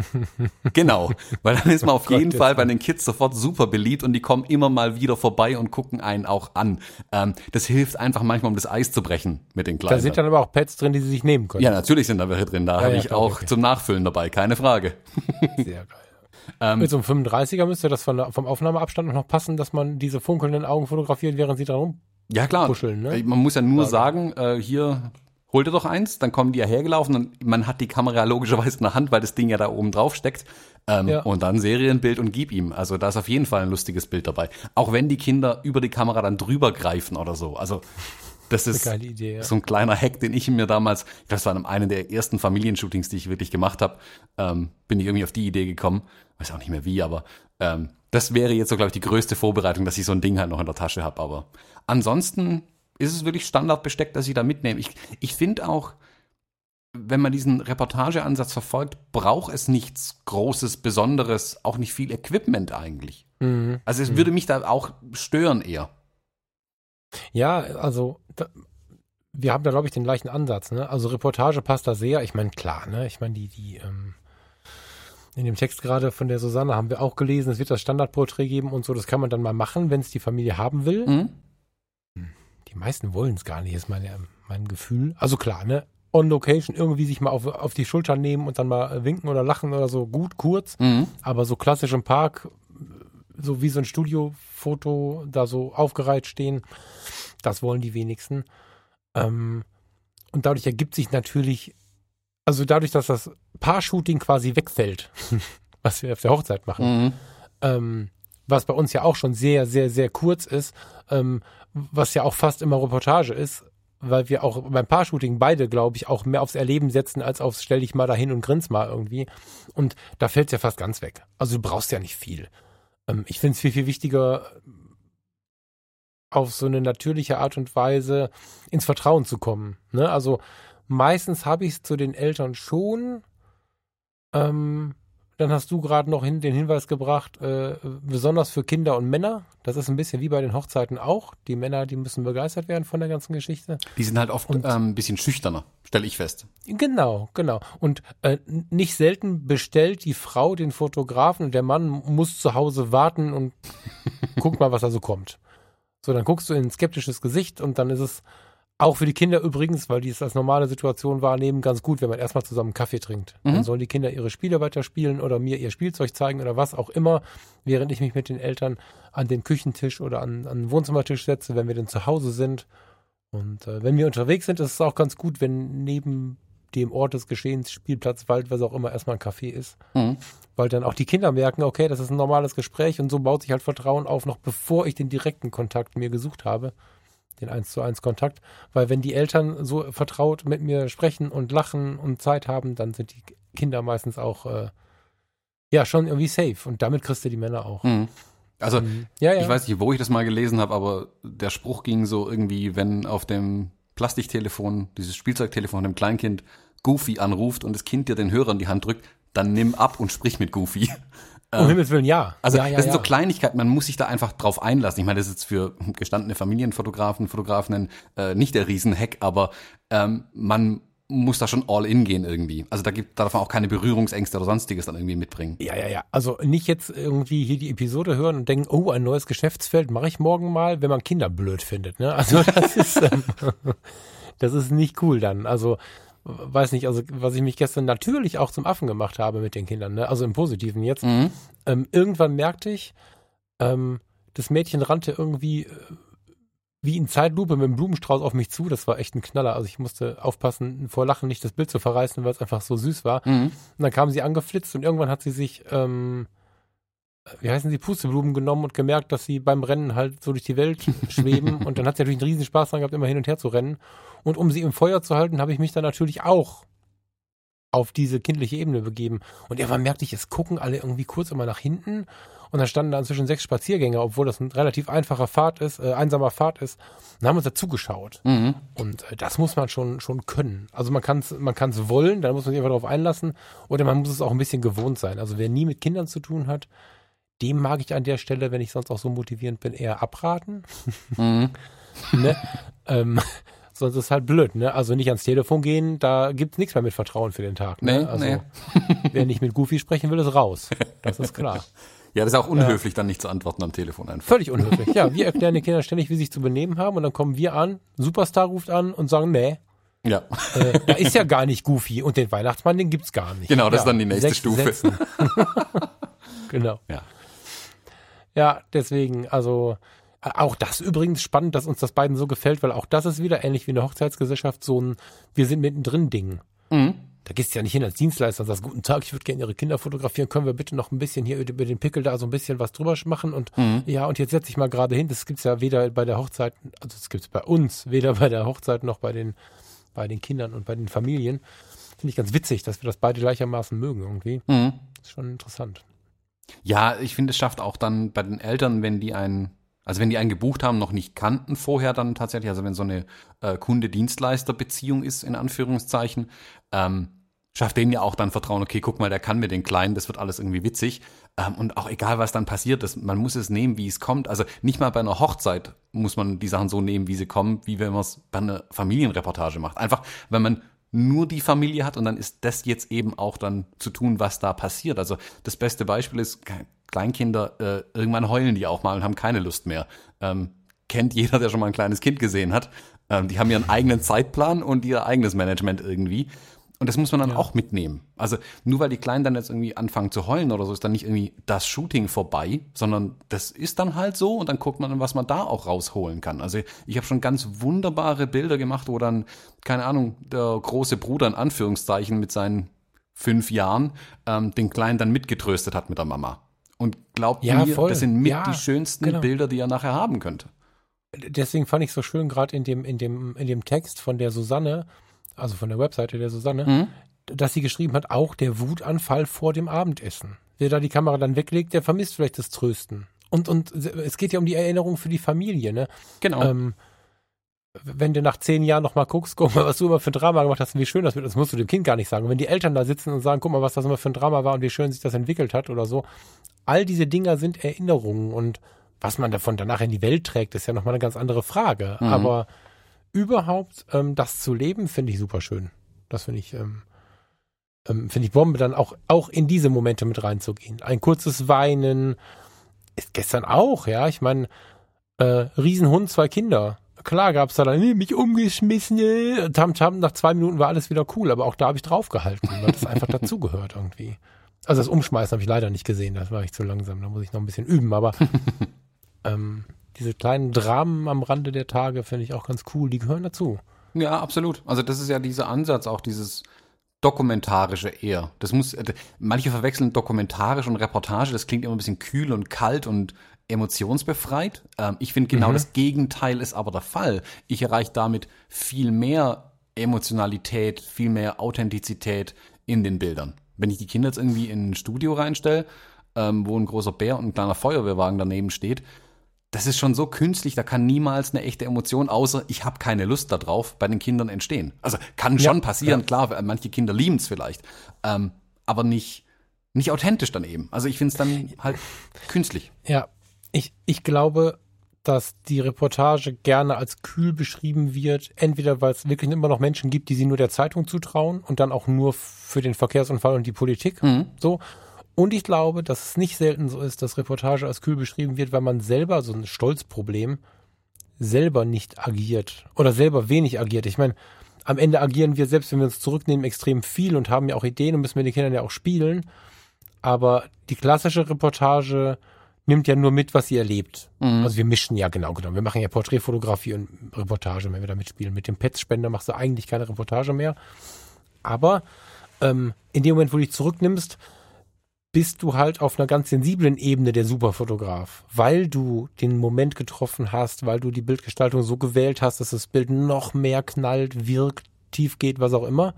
genau, weil dann ist man auf jeden Gottes Fall bei den Kids sofort super beliebt und die kommen immer mal wieder vorbei und gucken einen auch an. Ähm, das hilft einfach manchmal, um das Eis zu brechen mit den Kleinen. Da sind dann aber auch Pads drin, die sie sich nehmen können. ja, natürlich sind da welche drin. Da habe ja, ich klar, auch okay. zum Nachfüllen dabei, keine Frage. Sehr geil. Ähm, Mit so einem 35er müsste das von vom Aufnahmeabstand noch passen, dass man diese funkelnden Augen fotografiert, während sie dran rum. Ja, klar. Ne? Man muss ja nur Klar. sagen, äh, hier, hol dir doch eins, dann kommen die ja hergelaufen und man hat die Kamera logischerweise in der Hand, weil das Ding ja da oben drauf steckt. Ähm, Ja. Und dann Serienbild und gib ihm. Also da ist auf jeden Fall ein lustiges Bild dabei. Auch wenn die Kinder über die Kamera dann drüber greifen oder so. Also das ist Idee, ja. so ein kleiner Hack, den ich mir damals, das war einem der ersten Familienshootings, die ich wirklich gemacht habe, ähm, bin ich irgendwie auf die Idee gekommen. Weiß auch nicht mehr wie, aber ähm, das wäre jetzt so, glaube ich, die größte Vorbereitung, dass ich so ein Ding halt noch in der Tasche habe. Aber ansonsten ist es wirklich Standardbesteck, dass ich da mitnehme. Ich, ich finde auch, wenn man diesen Reportageansatz verfolgt, braucht es nichts Großes, Besonderes, auch nicht viel Equipment eigentlich. Mhm. Also es würde mich da auch stören eher. Ja, also da, wir haben da, glaube ich, den gleichen Ansatz. Ne? Also Reportage passt da sehr. Ich meine, klar, ne? ich meine, die, die ähm, in dem Text gerade von der Susanne haben wir auch gelesen, es wird das Standardporträt geben und so. Das kann man dann mal machen, wenn es die Familie haben will. Mhm. Die meisten wollen es gar nicht, ist meine, mein Gefühl. Also klar, ne? On Location irgendwie sich mal auf, auf die Schulter nehmen und dann mal äh, winken oder lachen oder so. Gut, kurz. Mhm. Aber so klassisch im Park, so wie so ein Studiofoto da so aufgereiht stehen, das wollen die wenigsten. Ähm, und dadurch ergibt sich natürlich, also dadurch, dass das Paar-Shooting quasi wegfällt, was wir auf der Hochzeit machen, Mhm. ähm, was bei uns ja auch schon sehr, sehr, sehr kurz ist, ähm, was ja auch fast immer Reportage ist, weil wir auch beim Paar-Shooting beide, glaube ich, auch mehr aufs Erleben setzen, als aufs stell dich mal dahin und grins mal irgendwie. Und da fällt es ja fast ganz weg. Also du brauchst ja nicht viel. Ähm, ich finde es viel, viel wichtiger, auf so eine natürliche Art und Weise ins Vertrauen zu kommen. Ne? Also meistens habe ich es zu den Eltern schon. Ähm, dann hast du gerade noch hin, den Hinweis gebracht, äh, besonders für Kinder und Männer. Das ist ein bisschen wie bei den Hochzeiten auch. Die Männer, die müssen begeistert werden von der ganzen Geschichte. Die sind halt oft Und- ähm, ein bisschen schüchterner, stelle ich fest. Genau, genau. Und äh, nicht selten bestellt die Frau den Fotografen und der Mann muss zu Hause warten und guckt mal, was da so kommt. So, dann guckst du in ein skeptisches Gesicht und dann ist es Auch für die Kinder übrigens, weil die es als normale Situation wahrnehmen, ganz gut, wenn man erstmal zusammen Kaffee trinkt. Mhm. Dann sollen die Kinder ihre Spiele weiterspielen oder mir ihr Spielzeug zeigen oder was auch immer, während ich mich mit den Eltern an den Küchentisch oder an, an den Wohnzimmertisch setze, wenn wir denn zu Hause sind. Und äh, wenn wir unterwegs sind, ist es auch ganz gut, wenn neben dem Ort des Geschehens, Spielplatz, Wald, was auch immer, erstmal ein Café ist. Mhm. Weil dann auch die Kinder merken, okay, das ist ein normales Gespräch und so baut sich halt Vertrauen auf, noch bevor ich den direkten Kontakt mir gesucht habe, den 1 zu 1 Kontakt. Weil wenn die Eltern so vertraut mit mir sprechen und lachen und Zeit haben, dann sind die Kinder meistens auch äh, ja schon irgendwie safe und damit kriegst du die Männer auch. Mhm. Also Mhm. Ja, ja. Ich weiß nicht, wo ich das mal gelesen habe, aber der Spruch ging so irgendwie, wenn auf dem Plastiktelefon, dieses Spielzeugtelefon von dem Kleinkind Goofy anruft und das Kind dir den Hörer in die Hand drückt, dann nimm ab und sprich mit Goofy. Um Himmels Willen, ja. Also ja, ja, das sind ja. so Kleinigkeiten, man muss sich da einfach drauf einlassen. Ich meine, das ist jetzt für gestandene Familienfotografen, Fotografinnen äh, nicht der Riesenhack, aber ähm, man muss da schon all in gehen irgendwie. Also da gibt, da darf man auch keine Berührungsängste oder sonstiges dann irgendwie mitbringen. Ja, ja, ja. Also nicht jetzt irgendwie hier die Episode hören und denken, oh, ein neues Geschäftsfeld mache ich morgen mal, wenn man Kinder blöd findet. Ne? Also das ist, ähm, das ist nicht cool dann. Also weiß nicht, also was ich mich gestern natürlich auch zum Affen gemacht habe mit den Kindern, ne? also im Positiven jetzt. Mhm. Ähm, irgendwann merkte ich, ähm, das Mädchen rannte irgendwie äh, wie in Zeitlupe mit dem Blumenstrauß auf mich zu. Das war echt ein Knaller. Also ich musste aufpassen, vor Lachen nicht das Bild zu verreißen, weil es einfach so süß war. Mhm. Und dann kam sie angeflitzt und irgendwann hat sie sich, ähm, wie heißen sie, Pusteblumen genommen und gemerkt, dass sie beim Rennen halt so durch die Welt schweben. und dann hat sie natürlich einen riesen Spaß dran gehabt, immer hin und her zu rennen. Und um sie im Feuer zu halten, habe ich mich dann natürlich auch auf diese kindliche Ebene begeben. Und irgendwann merkte ich, es gucken alle irgendwie kurz immer nach hinten. Und dann standen da inzwischen sechs Spaziergänger, obwohl das ein relativ einfacher Pfad ist, äh, einsamer Pfad ist, und haben uns da zugeschaut. Mhm. Und äh, das muss man schon schon können. Also man kann es man kann's wollen, da muss man sich einfach darauf einlassen. Oder man muss es auch ein bisschen gewohnt sein. Also wer nie mit Kindern zu tun hat, dem mag ich an der Stelle, wenn ich sonst auch so motivierend bin, eher abraten. Mhm. ne? ähm, sonst ist es halt blöd. Ne? Also nicht ans Telefon gehen, da gibt's nichts mehr mit Vertrauen für den Tag. Ne? Nee, also nee. wer nicht mit Goofy sprechen will, ist raus. Das ist klar. Ja, das ist auch unhöflich, dann nicht zu antworten am Telefon einfach. Völlig unhöflich. Ja, wir erklären den Kindern ständig, wie sie sich zu benehmen haben und dann kommen wir an, Superstar ruft an und sagen, nee, Ja. äh, da ist ja gar nicht Goofy und den Weihnachtsmann, den gibt's gar nicht. Genau, das ja, ist dann die nächste Stufe. Genau. Ja. Ja, deswegen, also auch das übrigens spannend, dass uns das beiden so gefällt, weil auch das ist wieder ähnlich wie eine Hochzeitsgesellschaft so ein Wir sind mittendrin Ding. Mhm. Da gehst du ja nicht hin als Dienstleister und sagst, guten Tag, ich würde gerne Ihre Kinder fotografieren, können wir bitte noch ein bisschen hier über den Pickel da so ein bisschen was drüber machen und ja, und jetzt setze ich mal gerade hin. Das gibt's ja weder bei der Hochzeit, also das gibt's bei uns, weder bei der Hochzeit noch bei den, bei den Kindern und bei den Familien. Finde ich ganz witzig, dass wir das beide gleichermaßen mögen irgendwie. Mhm. ist schon interessant. Ja, ich finde, es schafft auch dann bei den Eltern, wenn die einen, also wenn die einen gebucht haben, noch nicht kannten vorher dann tatsächlich, also wenn so eine äh, Kunde-Dienstleister-Beziehung ist, in Anführungszeichen, ähm, schafft denen ja auch dann Vertrauen, okay, guck mal, der kann mit den Kleinen, das wird alles irgendwie witzig. Ähm, und auch egal, was dann passiert ist, man muss es nehmen, wie es kommt. Also nicht mal bei einer Hochzeit muss man die Sachen so nehmen, wie sie kommen, wie wenn man es bei einer Familienreportage macht. Einfach, wenn man nur die Familie hat und dann ist das jetzt eben auch dann zu tun, was da passiert. Also das beste Beispiel ist, Kleinkinder, äh, irgendwann heulen die auch mal und haben keine Lust mehr. Ähm, kennt jeder, der schon mal ein kleines Kind gesehen hat. Ähm, die haben ihren eigenen Zeitplan und ihr eigenes Management irgendwie. Und das muss man dann auch mitnehmen. Also nur weil die Kleinen dann jetzt irgendwie anfangen zu heulen oder so, ist dann nicht irgendwie das Shooting vorbei, sondern das ist dann halt so und dann guckt man, was man da auch rausholen kann. Also ich habe schon ganz wunderbare Bilder gemacht, wo dann, keine Ahnung, der große Bruder in Anführungszeichen mit seinen fünf Jahren ähm, den Kleinen dann mitgetröstet hat mit der Mama. Und glaubt Ja, mir, voll. das sind mit Ja, die schönsten genau. Bilder, die ihr nachher haben könnt. deswegen fand ich so schön, gerade in dem, in dem, in dem Text von der Susanne, also von der Webseite der Susanne, Mhm. dass sie geschrieben hat, auch der Wutanfall vor dem Abendessen. Wer da die Kamera dann weglegt, der vermisst vielleicht das Trösten. Und, und es geht ja um die Erinnerung für die Familie, ne? Genau. Ähm, wenn du nach zehn Jahren nochmal guckst, guck mal, was du immer für ein Drama gemacht hast und wie schön das wird, das musst du dem Kind gar nicht sagen. Und wenn die Eltern da sitzen und sagen, guck mal, was das immer für ein Drama war und wie schön sich das entwickelt hat oder so, all diese Dinger sind Erinnerungen und was man davon danach in die Welt trägt, ist ja nochmal eine ganz andere Frage. Mhm. Aber überhaupt ähm, das zu leben, finde ich super schön. Das finde ich, ähm, ähm, finde ich Bombe, dann auch, auch in diese Momente mit reinzugehen. Ein kurzes Weinen, ist gestern auch, ja. Ich meine, äh, Riesenhund, zwei Kinder. klar gab's da dann, "Nee, mich umgeschmissen, äh." tam, tam, nach zwei Minuten war alles wieder cool, aber auch da habe ich draufgehalten, weil das einfach dazugehört irgendwie. Also das Umschmeißen habe ich leider nicht gesehen, das war ich zu langsam, da muss ich noch ein bisschen üben, aber ähm, diese kleinen Dramen am Rande der Tage finde ich auch ganz cool, die gehören dazu. Ja, absolut. Also das ist ja dieser Ansatz, auch dieses dokumentarische eher. Das muss, äh, manche verwechseln dokumentarisch und Reportage, das klingt immer ein bisschen kühl und kalt und emotionsbefreit. Ähm, ich finde genau das Gegenteil ist aber der Fall. Ich erreiche damit viel mehr Emotionalität, viel mehr Authentizität in den Bildern. Wenn ich die Kinder jetzt irgendwie in ein Studio reinstelle, ähm, wo ein großer Bär und ein kleiner Feuerwehrwagen daneben steht, das ist schon so künstlich, da kann niemals eine echte Emotion, außer ich habe keine Lust darauf, bei den Kindern entstehen. Also kann schon Ja, passieren, ja. klar, manche Kinder lieben es vielleicht, ähm, aber nicht, nicht authentisch dann eben. Also ich finde es dann halt künstlich. Ja, ich, ich glaube, dass die Reportage gerne als kühl beschrieben wird, entweder weil es wirklich immer noch Menschen gibt, die sie nur der Zeitung zutrauen und dann auch nur für den Verkehrsunfall und die Politik. So. Und ich glaube, dass es nicht selten so ist, dass Reportage als kühl beschrieben wird, weil man selber so ein Stolzproblem selber nicht agiert oder selber wenig agiert. Ich meine, am Ende agieren wir selbst, wenn wir uns zurücknehmen, extrem viel und haben ja auch Ideen und müssen mit den Kindern ja auch spielen. Aber die klassische Reportage nimmt ja nur mit, was sie erlebt. Also wir mischen ja genau genommen. Wir machen ja Porträtfotografie und Reportage, wenn wir da mitspielen. Mit dem Pets-Spender machst du eigentlich keine Reportage mehr. Aber ähm, in dem Moment, wo du dich zurücknimmst, bist du halt auf einer ganz sensiblen Ebene der Superfotograf, weil du den Moment getroffen hast, weil du die Bildgestaltung so gewählt hast, dass das Bild noch mehr knallt, wirkt, tief geht, was auch immer.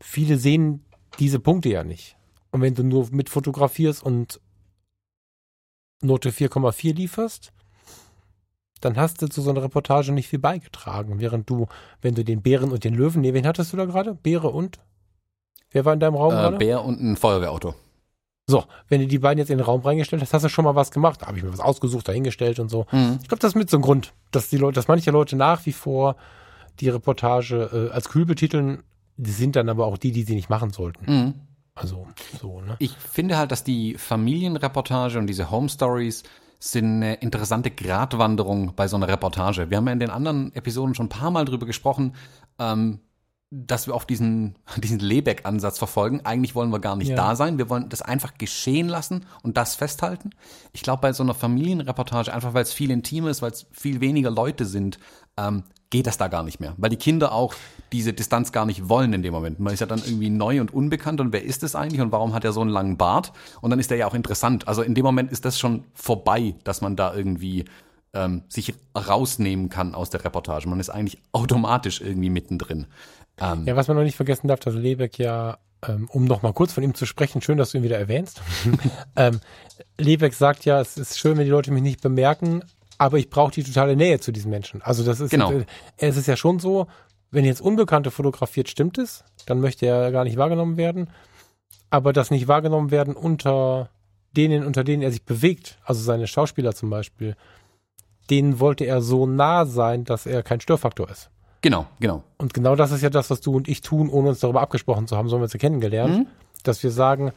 Viele sehen diese Punkte ja nicht. Und wenn du nur mitfotografierst und Note 4,4 lieferst, dann hast du zu so einer Reportage nicht viel beigetragen. Während du, wenn du den Bären und den Löwen, nee, wen hattest du da gerade? Beere und? Wer war in deinem Raum Äh, gerade? Bär und ein Feuerwehrauto. So, wenn du die beiden jetzt in den Raum reingestellt hast, hast du schon mal was gemacht. Da habe ich mir was ausgesucht, dahingestellt und so. Ich glaube, das ist mit so ein Grund, dass die Leute, dass manche Leute nach wie vor die Reportage äh, als kühl betiteln, die sind dann aber auch die, die sie nicht machen sollten. Mhm. Also so, ne? Ich finde halt, dass die Familienreportage und diese Home Stories sind eine interessante Gratwanderung bei so einer Reportage. Wir haben ja in den anderen Episoden schon ein paar Mal drüber gesprochen, ähm, dass wir auf diesen, diesen Lebeck-Ansatz verfolgen. Eigentlich wollen wir gar nicht Ja. da sein. Wir wollen das einfach geschehen lassen und das festhalten. Ich glaube, bei so einer Familienreportage, einfach weil es viel intimer ist, weil es viel weniger Leute sind, ähm, geht das da gar nicht mehr. Weil die Kinder auch diese Distanz gar nicht wollen in dem Moment. Man ist ja dann irgendwie neu und unbekannt und wer ist es eigentlich und warum hat er so einen langen Bart? Und dann ist der ja auch interessant. Also in dem Moment ist das schon vorbei, dass man da irgendwie ähm, sich rausnehmen kann aus der Reportage. Man ist eigentlich automatisch irgendwie mittendrin. Ähm, Ja, was man noch nicht vergessen darf, dass Lebeck ja, ähm, um noch mal kurz von ihm zu sprechen, schön, dass du ihn wieder erwähnst. ähm, Lebeck sagt ja, es ist schön, wenn die Leute mich nicht bemerken, aber ich brauche die totale Nähe zu diesen Menschen. Also das ist, Genau. äh, es ist ja schon so, wenn jetzt Unbekannte fotografiert, stimmt es, dann möchte er gar nicht wahrgenommen werden. Aber das nicht wahrgenommen werden unter denen, unter denen er sich bewegt, also seine Schauspieler zum Beispiel, denen wollte er so nah sein, dass er kein Störfaktor ist. Genau, genau. Und genau das ist ja das, was du und ich tun, ohne uns darüber abgesprochen zu haben, so haben wir uns ja kennengelernt, dass wir sagen,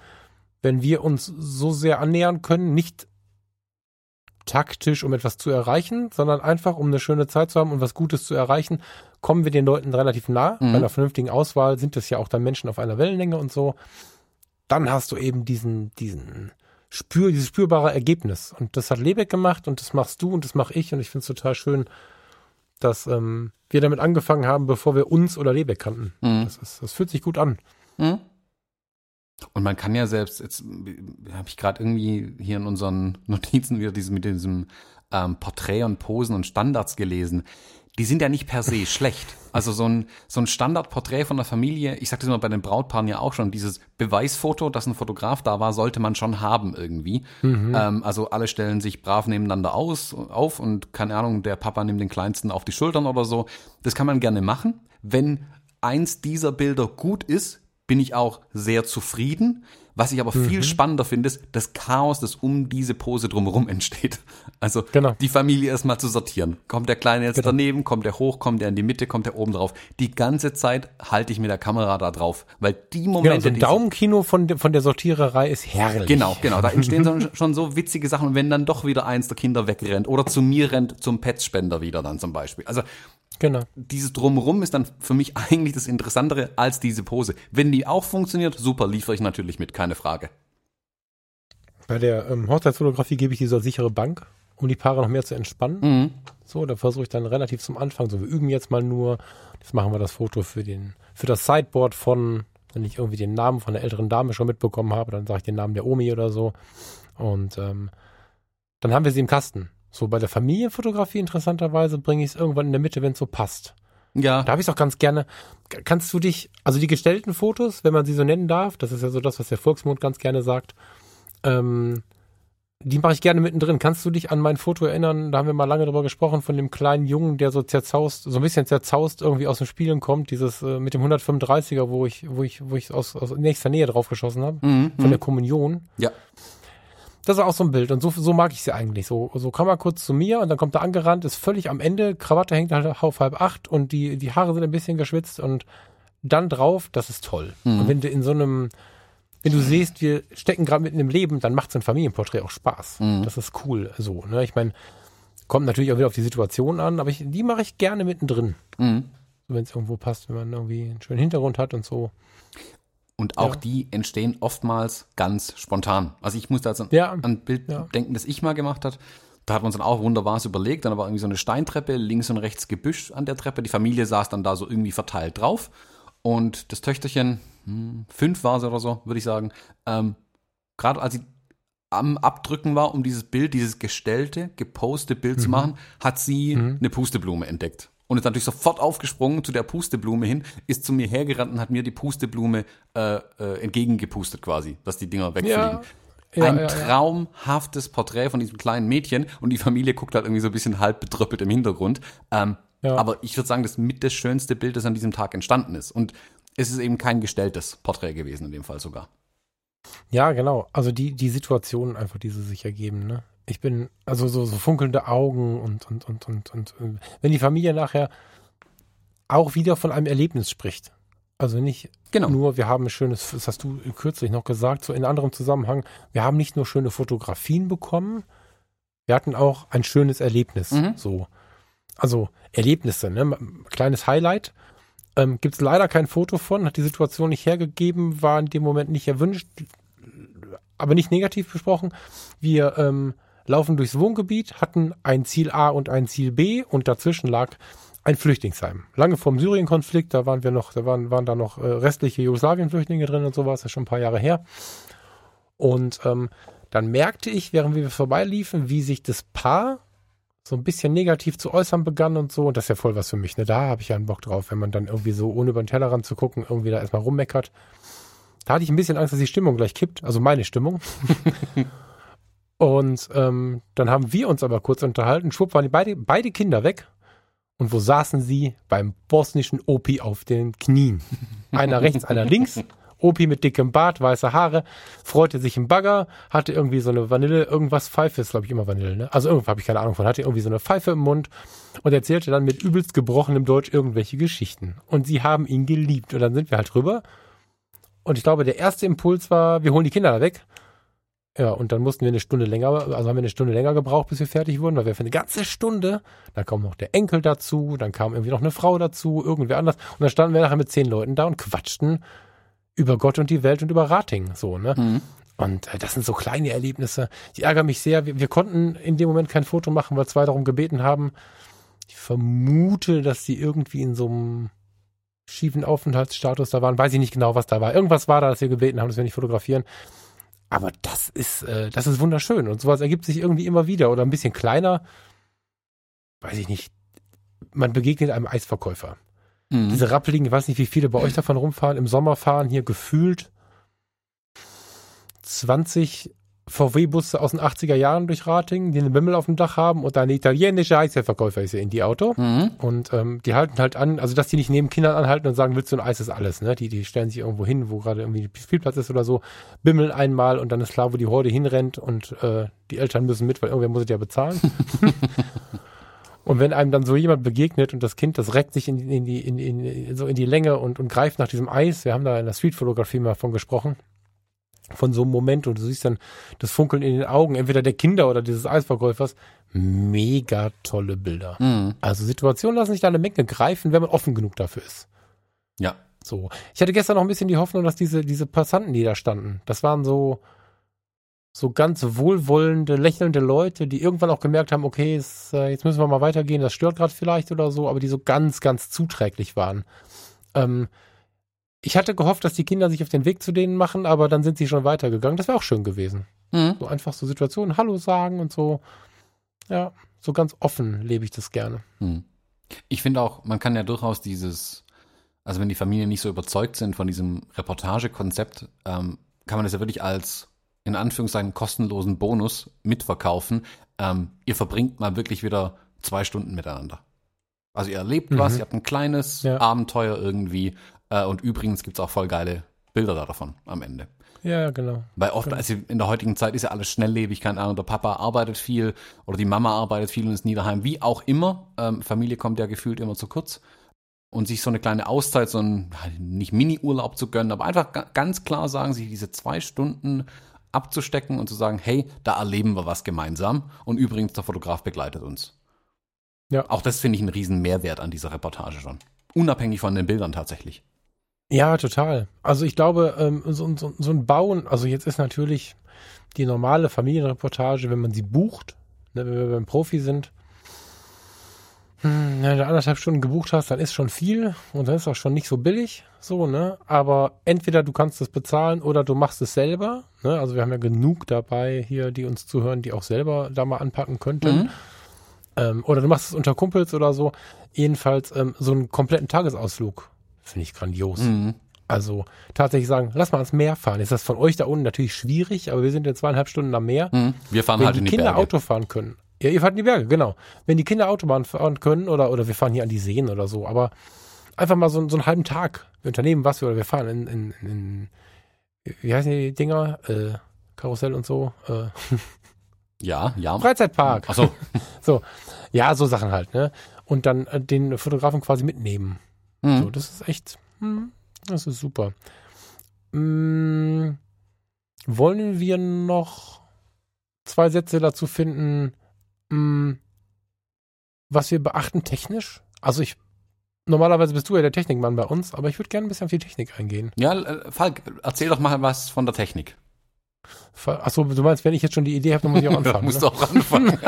wenn wir uns so sehr annähern können, nicht taktisch, um etwas zu erreichen, sondern einfach, um eine schöne Zeit zu haben und was Gutes zu erreichen, kommen wir den Leuten relativ nah. Bei einer vernünftigen Auswahl sind es ja auch dann Menschen auf einer Wellenlänge und so. Dann hast du eben diesen, diesen Spür, dieses spürbare Ergebnis. Und das hat Lebeck gemacht und das machst du und das mache ich und ich finde es total schön, dass ähm, wir damit angefangen haben, bevor wir uns oder Lebeck kannten. Das, ist, das fühlt sich gut an. Und man kann ja selbst, jetzt habe ich gerade irgendwie hier in unseren Notizen wieder dieses, mit diesem ähm, Porträt und Posen und Standards gelesen. Die sind ja nicht per se schlecht. Also so ein, so ein Standardporträt von der Familie, ich sag das immer bei den Brautpaaren ja auch schon, dieses Beweisfoto, dass ein Fotograf da war, sollte man schon haben irgendwie. Ähm, also alle stellen sich brav nebeneinander aus, auf und keine Ahnung, der Papa nimmt den Kleinsten auf die Schultern oder so. Das kann man gerne machen. Wenn eins dieser Bilder gut ist, bin ich auch sehr zufrieden. Was ich aber viel spannender finde, ist das Chaos, das um diese Pose drumherum entsteht. Also Genau. die Familie erstmal zu sortieren. Kommt der Kleine jetzt Genau. daneben, kommt der hoch, kommt der in die Mitte, kommt der oben drauf. Die ganze Zeit halte ich mit der Kamera da drauf, weil die Genau, Momente, so ein Daumenkino von, de, von der Sortiererei ist herrlich. Genau, genau. Da entstehen schon so witzige Sachen. Und wenn dann doch wieder eins der Kinder wegrennt oder zu mir rennt, zum Petspender wieder dann zum Beispiel. Also Genau. dieses Drumherum ist dann für mich eigentlich das Interessantere als diese Pose. Wenn die auch funktioniert, super, liefere ich natürlich mit, keine Frage. Bei der ähm, Hochzeitsfotografie gebe ich die so als sichere Bank, um die Paare noch mehr zu entspannen. Mhm. So, da versuche ich dann relativ zum Anfang, so wir üben jetzt mal nur, jetzt machen wir das Foto für den, für das Sideboard von, wenn ich irgendwie den Namen von der älteren Dame schon mitbekommen habe, dann sage ich den Namen der Omi oder so. Und ähm, dann haben wir sie im Kasten. So bei der Familienfotografie interessanterweise bringe ich es irgendwann in der Mitte, wenn es so passt. Ja, Da habe ich auch ganz gerne. Kannst du dich, also die gestellten Fotos, wenn man sie so nennen darf, das ist ja so das, was der Volksmund ganz gerne sagt, ähm, die mache ich gerne mittendrin. Kannst du dich an mein Foto erinnern? Da haben wir mal lange drüber gesprochen, von dem kleinen Jungen, der so zerzaust, so ein bisschen zerzaust irgendwie aus dem Spielen kommt, dieses äh, mit dem 135er, wo ich, wo ich, wo ich aus, aus nächster Nähe drauf geschossen habe, Mhm, von der Kommunion. ja. Das ist auch so ein Bild und so, so mag ich sie eigentlich. So, so kam er kurz zu mir und dann kommt er angerannt, ist völlig am Ende, Krawatte hängt halt auf halb acht und die, die Haare sind ein bisschen geschwitzt und dann drauf, das ist toll. Und wenn du in so einem, wenn du siehst, wir stecken gerade mitten im Leben, dann macht so ein Familienporträt auch Spaß. Das ist cool. So, ne? Ich meine, kommt natürlich auch wieder auf die Situation an, aber ich, die mache ich gerne mittendrin. Mhm. Wenn es irgendwo passt, wenn man irgendwie einen schönen Hintergrund hat und so. Und auch Ja. die entstehen oftmals ganz spontan. Also ich musste also Ja. an ein Bild Ja. denken, das ich mal gemacht hat. Da hat man uns dann auch wunderbar was überlegt. Dann war irgendwie so eine Steintreppe, links und rechts Gebüsch an der Treppe. Die Familie saß dann da so irgendwie verteilt drauf. Und das Töchterchen, hm, fünf war sie oder so, würde ich sagen, ähm, gerade als sie am Abdrücken war, um dieses Bild, dieses gestellte, gepostete Bild zu machen, hat sie eine Pusteblume entdeckt. Und ist natürlich sofort aufgesprungen zu der Pusteblume hin, ist zu mir hergerannt und hat mir die Pusteblume äh, äh, entgegengepustet quasi, dass die Dinger wegfliegen. Ja, Ein ja, ja. traumhaftes Porträt von diesem kleinen Mädchen und die Familie guckt halt irgendwie so ein bisschen halb betröppelt im Hintergrund. Ähm, Ja. Aber ich würde sagen, das ist mit das schönste Bild, das an diesem Tag entstanden ist. Und es ist eben kein gestelltes Porträt gewesen, in dem Fall sogar. Ja, genau. Also die, die Situationen einfach, die sie sich ergeben, ne? Ich bin, also so, so funkelnde Augen und, und, und, und, und, äh, wenn die Familie nachher auch wieder von einem Erlebnis spricht. Also nicht Genau. nur, wir haben ein schönes, das hast du kürzlich noch gesagt, so in anderem Zusammenhang, wir haben nicht nur schöne Fotografien bekommen, wir hatten auch ein schönes Erlebnis. Mhm. So. Also Erlebnisse, ne? Kleines Highlight. Ähm, Gibt es leider kein Foto von, hat die Situation nicht hergegeben, war in dem Moment nicht erwünscht, aber nicht negativ besprochen. Wir ähm, laufen durchs Wohngebiet, hatten ein Ziel A und ein Ziel B und dazwischen lag ein Flüchtlingsheim. Lange vorm Syrien-Konflikt, da waren wir noch, da waren, waren da noch äh, restliche Jugoslawien-Flüchtlinge drin und sowas, das ist schon ein paar Jahre her. Und ähm, dann merkte ich, während wir vorbeiliefen, wie sich das Paar so ein bisschen negativ zu äußern begann und so. Und das ist ja voll was für mich. Ne? Da habe ich ja einen Bock drauf, wenn man dann irgendwie so, ohne über den Tellerrand zu gucken, irgendwie da erstmal rummeckert. Da hatte ich ein bisschen Angst, dass die Stimmung gleich kippt, also meine Stimmung. und ähm, dann haben wir uns aber kurz unterhalten. Schwupp waren die beide, beide Kinder weg. Und wo saßen sie? Beim bosnischen Opi auf den Knien. Einer rechts, einer links. Opi mit dickem Bart, weiße Haare, freute sich im Bagger, hatte irgendwie so eine Vanille, irgendwas Pfeife ist, glaube ich, immer Vanille, ne? Also irgendwo habe ich keine Ahnung von, hatte irgendwie so eine Pfeife im Mund und erzählte dann mit übelst gebrochenem Deutsch irgendwelche Geschichten. Und sie haben ihn geliebt. Und dann sind wir halt rüber. Und ich glaube, der erste Impuls war, wir holen die Kinder da weg. Ja, und dann mussten wir eine Stunde länger, also haben wir eine Stunde länger gebraucht, bis wir fertig wurden, weil wir für eine ganze Stunde, dann kam noch der Enkel dazu, dann kam irgendwie noch eine Frau dazu, irgendwer anders. Und dann standen wir nachher mit zehn Leuten da und quatschten über Gott und die Welt und über Rating, so, ne? Mhm. Und äh, das sind so kleine Erlebnisse. Die ärgern mich sehr. Wir, wir konnten in dem Moment kein Foto machen, weil zwei darum gebeten haben. Ich vermute, dass die irgendwie in so einem schiefen Aufenthaltsstatus da waren. Weiß ich nicht genau, was da war. Irgendwas war da, dass wir gebeten haben, dass wir nicht fotografieren. Aber das ist, äh, das ist wunderschön. Und sowas ergibt sich irgendwie immer wieder. Oder ein bisschen kleiner. Weiß ich nicht. Man begegnet einem Eisverkäufer. Mhm. Diese rappeligen, ich weiß nicht, wie viele bei euch davon rumfahren, im Sommer fahren hier gefühlt 20 VW-Busse aus den 80er Jahren durch Rating, die einen Bimmel auf dem Dach haben und eine italienische Eisverkäufer ist ja in die Auto. Mhm. Und ähm, die halten halt an, also dass die nicht neben Kindern anhalten und sagen, willst du ein Eis ist alles, ne? Die, die stellen sich irgendwo hin, wo gerade irgendwie Spielplatz ist oder so, bimmeln einmal und dann ist klar, wo die Horde hinrennt und äh, die Eltern müssen mit, weil irgendwer muss es ja bezahlen. und wenn einem dann so jemand begegnet und das Kind, das reckt sich in, die- in die, in, in, so in die Länge und, und greift nach diesem Eis, wir haben da in der Streetfotografie mal von gesprochen, von so einem Moment und du siehst dann das Funkeln in den Augen, entweder der Kinder oder dieses Eisverkäufers. Mega tolle Bilder. Mhm. Also Situationen lassen sich da eine Menge greifen, wenn man offen genug dafür ist. Ja. So. Ich hatte gestern noch ein bisschen die Hoffnung, dass diese, diese Passanten, die da standen, das waren so, so ganz wohlwollende, lächelnde Leute, die irgendwann auch gemerkt haben, okay, es, äh, jetzt müssen wir mal weitergehen, das stört gerade vielleicht oder so, aber die so ganz, ganz zuträglich waren. Ähm, ich hatte gehofft, dass die Kinder sich auf den Weg zu denen machen, aber dann sind sie schon weitergegangen. Das wäre auch schön gewesen. Mhm. So einfach so Situationen, Hallo sagen und so. Ja, so ganz offen lebe ich das gerne. Hm. Ich finde auch, man kann ja durchaus dieses, also wenn die Familien nicht so überzeugt sind von diesem Reportagekonzept, ähm, kann man das ja wirklich als in Anführungszeichen kostenlosen Bonus mitverkaufen. Ähm, ihr verbringt mal wirklich wieder zwei Stunden miteinander. Also ihr erlebt Mhm. was, ihr habt ein kleines Ja. Abenteuer irgendwie äh, und übrigens gibt's auch voll geile Bilder da davon am Ende. Ja, genau. Weil oft, also in der heutigen Zeit ist ja alles schnelllebig, keine Ahnung, der Papa arbeitet viel oder die Mama arbeitet viel und ist nie daheim, wie auch immer. Ähm, Familie kommt ja gefühlt immer zu kurz. Und sich so eine kleine Auszeit, so ein, nicht Mini-Urlaub zu gönnen, aber einfach ga- ganz klar sagen, sich diese zwei Stunden abzustecken und zu sagen, hey, da erleben wir was gemeinsam. Und übrigens, der Fotograf begleitet uns. Ja. Auch das finde ich einen riesen Mehrwert an dieser Reportage schon. Unabhängig von den Bildern tatsächlich. Ja, total. Also ich glaube, ähm, so, so, so ein Bauen, also jetzt ist natürlich die normale Familienreportage, wenn man sie bucht, ne, wenn wir beim Profi sind, hm, wenn du anderthalb Stunden gebucht hast, dann ist schon viel und dann ist auch schon nicht so billig, so, ne? Aber entweder du kannst es bezahlen oder du machst es selber, ne? Also wir haben ja genug dabei hier, die uns zuhören, die auch selber da mal anpacken könnten. Mhm. Ähm, oder du machst es unter Kumpels oder so. Jedenfalls ähm, so einen kompletten Tagesausflug finde ich grandios. Mhm. Also tatsächlich sagen, lass mal ans Meer fahren. Ist das von euch da unten natürlich schwierig, aber wir sind in zweieinhalb Stunden am Meer. Mhm. Wir fahren Wenn halt die in die Kinder Berge. Auto fahren können. Ja, ihr fahrt in die Berge, genau. Wenn die Kinder Autobahn fahren können oder, oder wir fahren hier an die Seen oder so, aber einfach mal so, so einen halben Tag. Wir unternehmen was oder wir fahren in, in, in wie heißen die Dinger? Äh, Karussell und so. Äh, Ja, ja. Freizeitpark. Achso, Ja, so Sachen halt, ne? Und dann äh, den Fotografen quasi mitnehmen. So, mhm. das ist echt, hm, das ist super. Hm, wollen wir noch zwei Sätze dazu finden, hm, was wir beachten technisch? Also ich, normalerweise bist du ja der Technikmann bei uns, aber ich würde gerne ein bisschen auf die Technik eingehen. ja, äh, Falk, erzähl doch mal was von der Technik. Achso, du meinst, wenn ich jetzt schon die Idee habe, dann muss ich auch anfangen. musst ne? auch anfangen.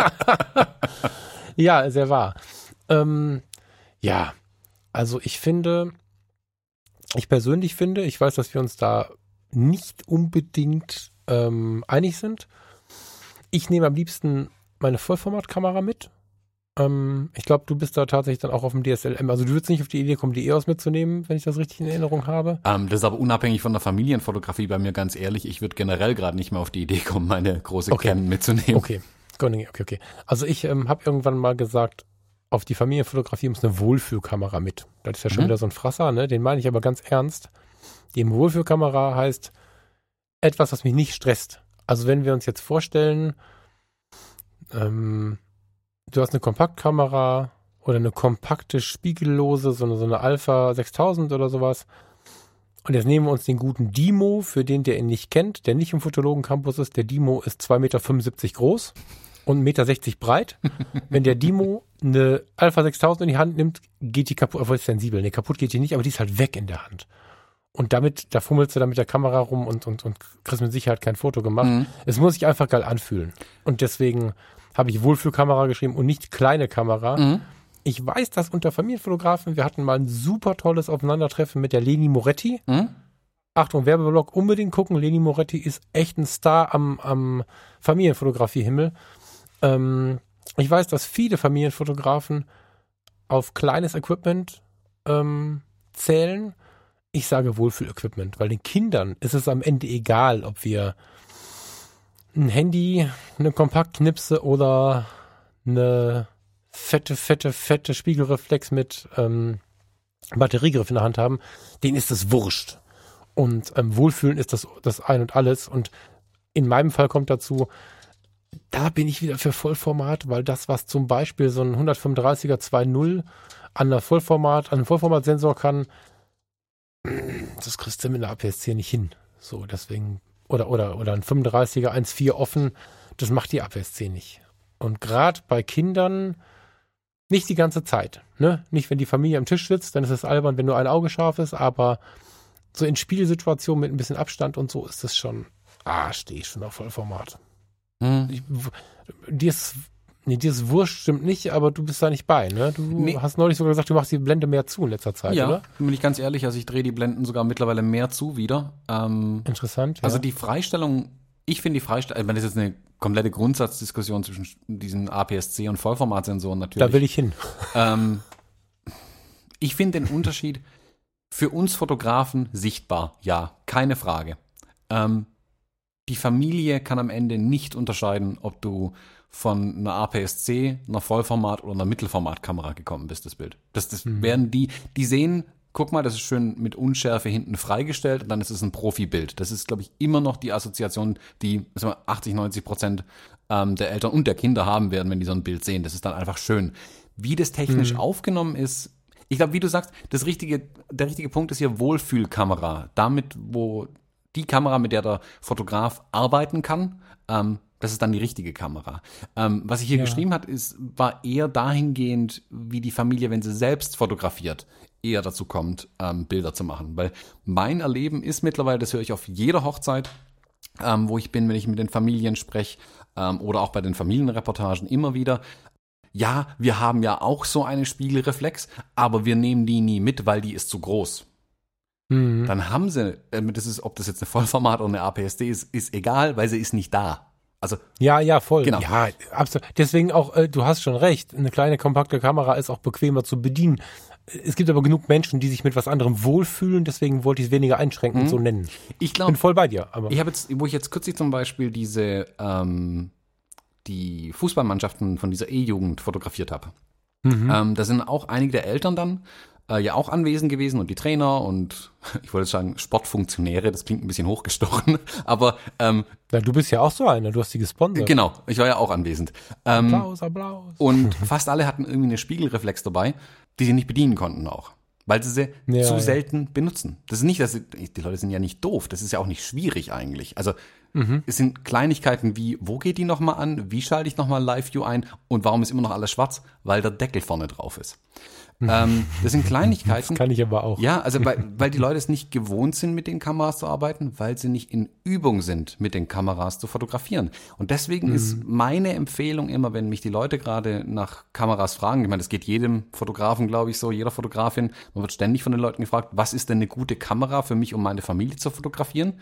Ja, sehr wahr. Ähm, ja, also ich finde, ich persönlich finde, ich weiß, dass wir uns da nicht unbedingt ähm, einig sind. Ich nehme am liebsten meine Vollformatkamera mit. Ähm, ich glaube, du bist da tatsächlich dann auch auf dem DSLM. Also du würdest nicht auf die Idee kommen, die EOS mitzunehmen, wenn ich das richtig in Erinnerung habe. ähm, das ist aber unabhängig von der Familienfotografie bei mir ganz ehrlich. Ich würde generell gerade nicht mehr auf die Idee kommen, meine große Okay. Canon mitzunehmen. Okay, okay, okay. Also ich ähm, habe irgendwann mal gesagt, auf die Familienfotografie muss eine Wohlfühlkamera mit. Das ist ja schon Mhm. wieder so ein Frasser, ne? Den meine ich aber ganz ernst. Die Wohlfühlkamera heißt etwas, was mich nicht stresst. Also wenn wir uns jetzt vorstellen, ähm, du hast eine Kompaktkamera oder eine kompakte spiegellose, so eine, so eine Alpha 6000 oder sowas. Und jetzt nehmen wir uns den guten Dimo, für den, der ihn nicht kennt, der nicht im Fotologen Campus ist. Der Dimo ist 2,75 Meter groß und 1,60 Meter breit. Wenn der Dimo eine Alpha 6000 in die Hand nimmt, geht die kaputt, obwohl es sensibel, nee, kaputt geht die nicht, aber die ist halt weg in der Hand. Und damit, da fummelst du dann mit der Kamera rum und, und, und kriegst mit Sicherheit kein Foto gemacht. Mhm. Es muss sich einfach geil anfühlen. Und deswegen habe ich Wohlfühlkamera geschrieben und nicht kleine Kamera. Mhm. Ich weiß, dass unter Familienfotografen, wir hatten mal ein super tolles Aufeinandertreffen mit der Leni Moretti. Mhm. Achtung, Werbeblock, unbedingt gucken. Leni Moretti ist echt ein Star am, am Familienfotografie-Himmel. Ähm, ich weiß, dass viele Familienfotografen auf kleines Equipment ähm, zählen. Ich sage Wohlfühl-Equipment, weil den Kindern ist es am Ende egal, ob wir ein Handy, eine Kompaktknipse oder eine fette, fette, fette Spiegelreflex mit ähm, Batteriegriff in der Hand haben, denen ist es wurscht. Und ähm, Wohlfühlen ist das, das Ein und Alles. Und in meinem Fall kommt dazu, da bin ich wieder für Vollformat, weil das, was zum Beispiel so ein 135er 2.0 an der Vollformat, an einem Vollformatsensor kann, das kriegst du mit einer APS-C nicht hin. So, deswegen, oder, oder, oder ein 35er 1.4 offen, das macht die APS-C nicht. Und gerade bei Kindern, nicht die ganze Zeit. Ne? Nicht, wenn die Familie am Tisch sitzt, dann ist es albern, wenn nur ein Auge scharf ist, aber so in Spielsituationen mit ein bisschen Abstand und so ist es schon, ah, stehe ich schon auf Vollformat. Hm. Ich, dir ist, nee, dir ist Wurscht stimmt nicht, aber du bist da nicht bei, ne? Du Nee. hast neulich sogar gesagt, du machst die Blende mehr zu in letzter Zeit, Ja, oder? bin ich ganz ehrlich, also ich drehe die Blenden sogar mittlerweile mehr zu wieder. Ähm, Interessant. Also ja. die Freistellung, ich finde die Freistellung, ich meine, das ist jetzt eine komplette Grundsatzdiskussion zwischen diesen APS-C und Vollformatsensoren natürlich. da will ich hin. Ähm, ich finde den Unterschied für uns Fotografen sichtbar, ja, keine Frage. Ähm, die Familie kann am Ende nicht unterscheiden, ob du von einer APS-C, einer Vollformat oder einer Mittelformatkamera gekommen bist, das Bild. Das, das werden die, die sehen, guck mal, das ist schön mit Unschärfe hinten freigestellt und dann ist es ein Profibild. Das ist, glaube ich, immer noch die Assoziation, die wir, 80, 90 Prozent ähm, der Eltern und der Kinder haben werden, wenn die so ein Bild sehen. Das ist dann einfach schön. Wie das technisch aufgenommen ist, ich glaube, wie du sagst, das richtige, der richtige Punkt ist hier Wohlfühlkamera. Damit, wo die Kamera, mit der der Fotograf arbeiten kann, ähm, das ist dann die richtige Kamera. Ähm, was ich hier geschrieben hat, ist, war eher dahingehend, wie die Familie, wenn sie selbst fotografiert, eher dazu kommt, ähm, Bilder zu machen. Weil mein Erleben ist mittlerweile, das höre ich auf jeder Hochzeit, ähm, wo ich bin, wenn ich mit den Familien spreche, ähm, oder auch bei den Familienreportagen immer wieder. Ja, wir haben ja auch so eine Spiegelreflex, aber wir nehmen die nie mit, weil die ist zu groß. Mhm. Dann haben sie, äh, das ist, ob das jetzt eine Vollformat oder eine APS-D ist, ist egal, weil sie ist nicht da. Also Ja, ja, voll. Genau. Ja, absolut. Deswegen auch, äh, du hast schon recht, eine kleine kompakte Kamera ist auch bequemer zu bedienen. Es gibt aber genug Menschen, die sich mit was anderem wohlfühlen, deswegen wollte ich es weniger einschränkend so nennen. ich Bin glaube, voll bei dir, aber ich habe jetzt, wo ich jetzt kürzlich zum Beispiel diese ähm, die Fußballmannschaften von dieser E-Jugend fotografiert habe. Ähm, da sind auch einige der Eltern dann äh, ja auch anwesend gewesen und die Trainer und ich wollte sagen Sportfunktionäre, das klingt ein bisschen hochgestochen, aber ähm, Na, du bist ja auch so einer, du hast die gesponsert. genau, ich war ja auch anwesend. Ähm, Applaus, Applaus. Und fast alle hatten irgendwie eine Spiegelreflex dabei, die sie nicht bedienen konnten auch. Weil sie sie Ja, zu ja. selten benutzen. Das ist nicht, dass sie, die Leute sind ja nicht doof. Das ist ja auch nicht schwierig eigentlich. Also Mhm. es sind Kleinigkeiten wie, wo geht die nochmal an? Wie schalte ich nochmal Live-View ein? Und warum ist immer noch alles schwarz? Weil der Deckel vorne drauf ist. Ähm, das sind Kleinigkeiten. Kann ich aber auch. Ja, also weil, weil die Leute es nicht gewohnt sind, mit den Kameras zu arbeiten, weil sie nicht in Übung sind, mit den Kameras zu fotografieren. Und deswegen ist meine Empfehlung immer, wenn mich die Leute gerade nach Kameras fragen, ich meine, das geht jedem Fotografen, glaube ich, so, jeder Fotografin, man wird ständig von den Leuten gefragt, was ist denn eine gute Kamera für mich, um meine Familie zu fotografieren?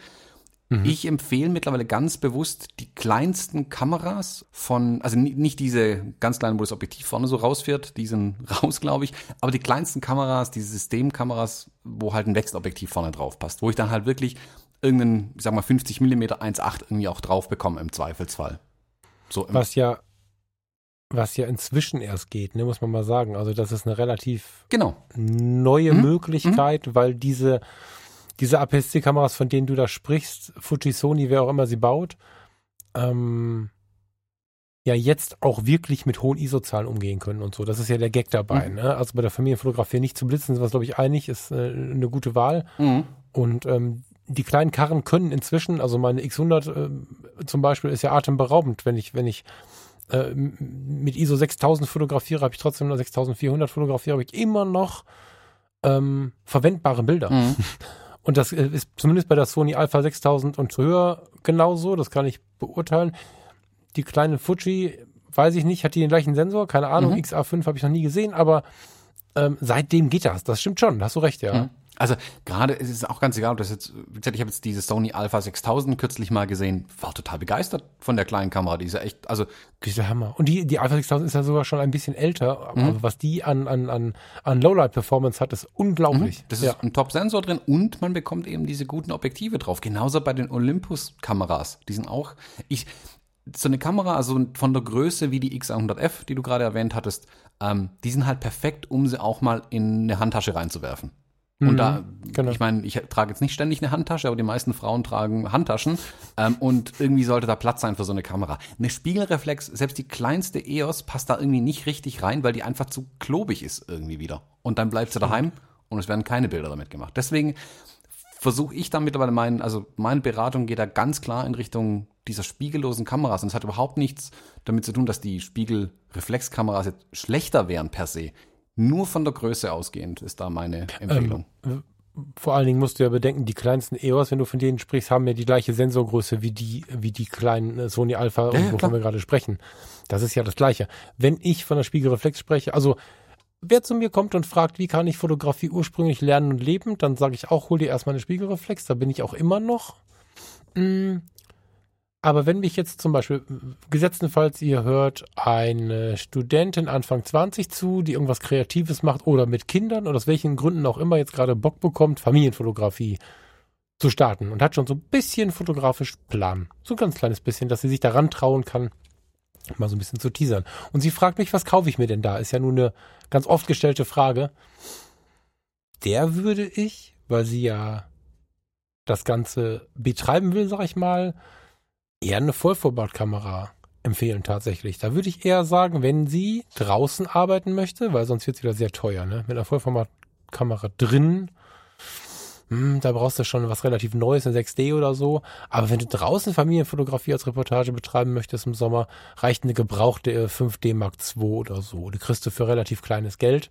Ich empfehle mittlerweile ganz bewusst die kleinsten Kameras von, also ni- nicht diese ganz kleinen, wo das Objektiv vorne so rausfährt, die sind raus, glaube ich, aber die kleinsten Kameras, diese Systemkameras, wo halt ein Wechselobjektiv vorne drauf passt, wo ich dann halt wirklich irgendeinen, ich sag mal 50 mm 1.8 irgendwie auch drauf bekomme im Zweifelsfall. So im, Was ja, was ja inzwischen erst geht, ne, muss man mal sagen. Also das ist eine relativ genau. neue Mhm. Möglichkeit, weil diese, diese APS-C-Kameras, von denen du da sprichst, Fuji, Sony, wer auch immer sie baut, ähm, ja jetzt auch wirklich mit hohen ISO-Zahlen umgehen können und so. Das ist ja der Gag dabei. Mhm. Ne? Also bei der Familienfotografie nicht zu blitzen, sind wir glaube ich, einig, ist äh, eine gute Wahl. Mhm. Und ähm, die kleinen Karren können inzwischen, also meine X100 ähm, zum Beispiel ist ja atemberaubend, wenn ich, wenn ich äh, mit ISO 6000 fotografiere, habe ich trotzdem nur 6400 fotografiere, habe ich immer noch ähm, verwendbare Bilder. Mhm. Und das äh, ist zumindest bei der Sony Alpha 6000 und höher genauso, das kann ich beurteilen. Die kleine Fuji, weiß ich nicht, hat die den gleichen Sensor? Keine Ahnung, Mhm. XA5 habe ich noch nie gesehen, aber ähm, seitdem geht das. Das stimmt schon, da hast du recht, ja. Mhm. Also gerade ist es auch ganz egal, ob das jetzt, wie gesagt, ich habe jetzt diese Sony Alpha 6000 kürzlich mal gesehen, war total begeistert von der kleinen Kamera, die ist ja echt, also ist der Hammer. Und die, die Alpha 6000 ist ja sogar schon ein bisschen älter, aber was die an, an, an, an Lowlight-Performance hat, ist unglaublich. Mhm. Das ist ja. ein Top-Sensor drin und man bekommt eben diese guten Objektive drauf. Genauso bei den Olympus-Kameras. Die sind auch, ich, so eine Kamera, also von der Größe wie die X100F, die du gerade erwähnt hattest, ähm, die sind halt perfekt, um sie auch mal in eine Handtasche reinzuwerfen. Und da, genau. ich meine, ich trage jetzt nicht ständig eine Handtasche, aber die meisten Frauen tragen Handtaschen. Ähm, und irgendwie sollte da Platz sein für so eine Kamera. Eine Spiegelreflex, selbst die kleinste EOS passt da irgendwie nicht richtig rein, weil die einfach zu klobig ist irgendwie wieder. Und dann bleibt sie daheim und es werden keine Bilder damit gemacht. Deswegen versuche ich da mittlerweile meinen, also meine Beratung geht da ganz klar in Richtung dieser spiegellosen Kameras. Und es hat überhaupt nichts damit zu tun, dass die Spiegelreflexkameras jetzt schlechter wären per se. Nur von der Größe ausgehend ist da meine Empfehlung. Vor allen Dingen musst du ja bedenken, die kleinsten EOS, wenn du von denen sprichst, haben ja die gleiche Sensorgröße wie die, wie die kleinen äh, Sony Alpha, ja, wovon wir gerade sprechen. Das ist ja das Gleiche. Wenn ich von der Spiegelreflex spreche, also wer zu mir kommt und fragt, wie kann ich Fotografie ursprünglich lernen und leben, dann sage ich auch, hol dir erstmal eine Spiegelreflex, da bin ich auch immer noch. Mm. Aber wenn mich jetzt zum Beispiel, gesetztenfalls ihr hört, eine Studentin Anfang 20 zu, die irgendwas Kreatives macht oder mit Kindern oder aus welchen Gründen auch immer jetzt gerade Bock bekommt, Familienfotografie zu starten und hat schon so ein bisschen fotografisch Plan. So ein ganz kleines bisschen, dass sie sich daran trauen kann, mal so ein bisschen zu teasern. Und sie fragt mich, was kaufe ich mir denn da? Ist ja nun eine ganz oft gestellte Frage. Der würde ich, weil sie ja das Ganze betreiben will, sag ich mal, eher eine Vollformatkamera empfehlen tatsächlich. Da würde ich eher sagen, wenn sie draußen arbeiten möchte, weil sonst wird es wieder sehr teuer, ne? Mit einer Vollformatkamera drin, hm, da brauchst du schon was relativ Neues, eine 6D oder so. Aber wenn du draußen Familienfotografie als Reportage betreiben möchtest im Sommer, reicht eine gebrauchte äh, 5D Mark II oder so. Die kriegst du für relativ kleines Geld.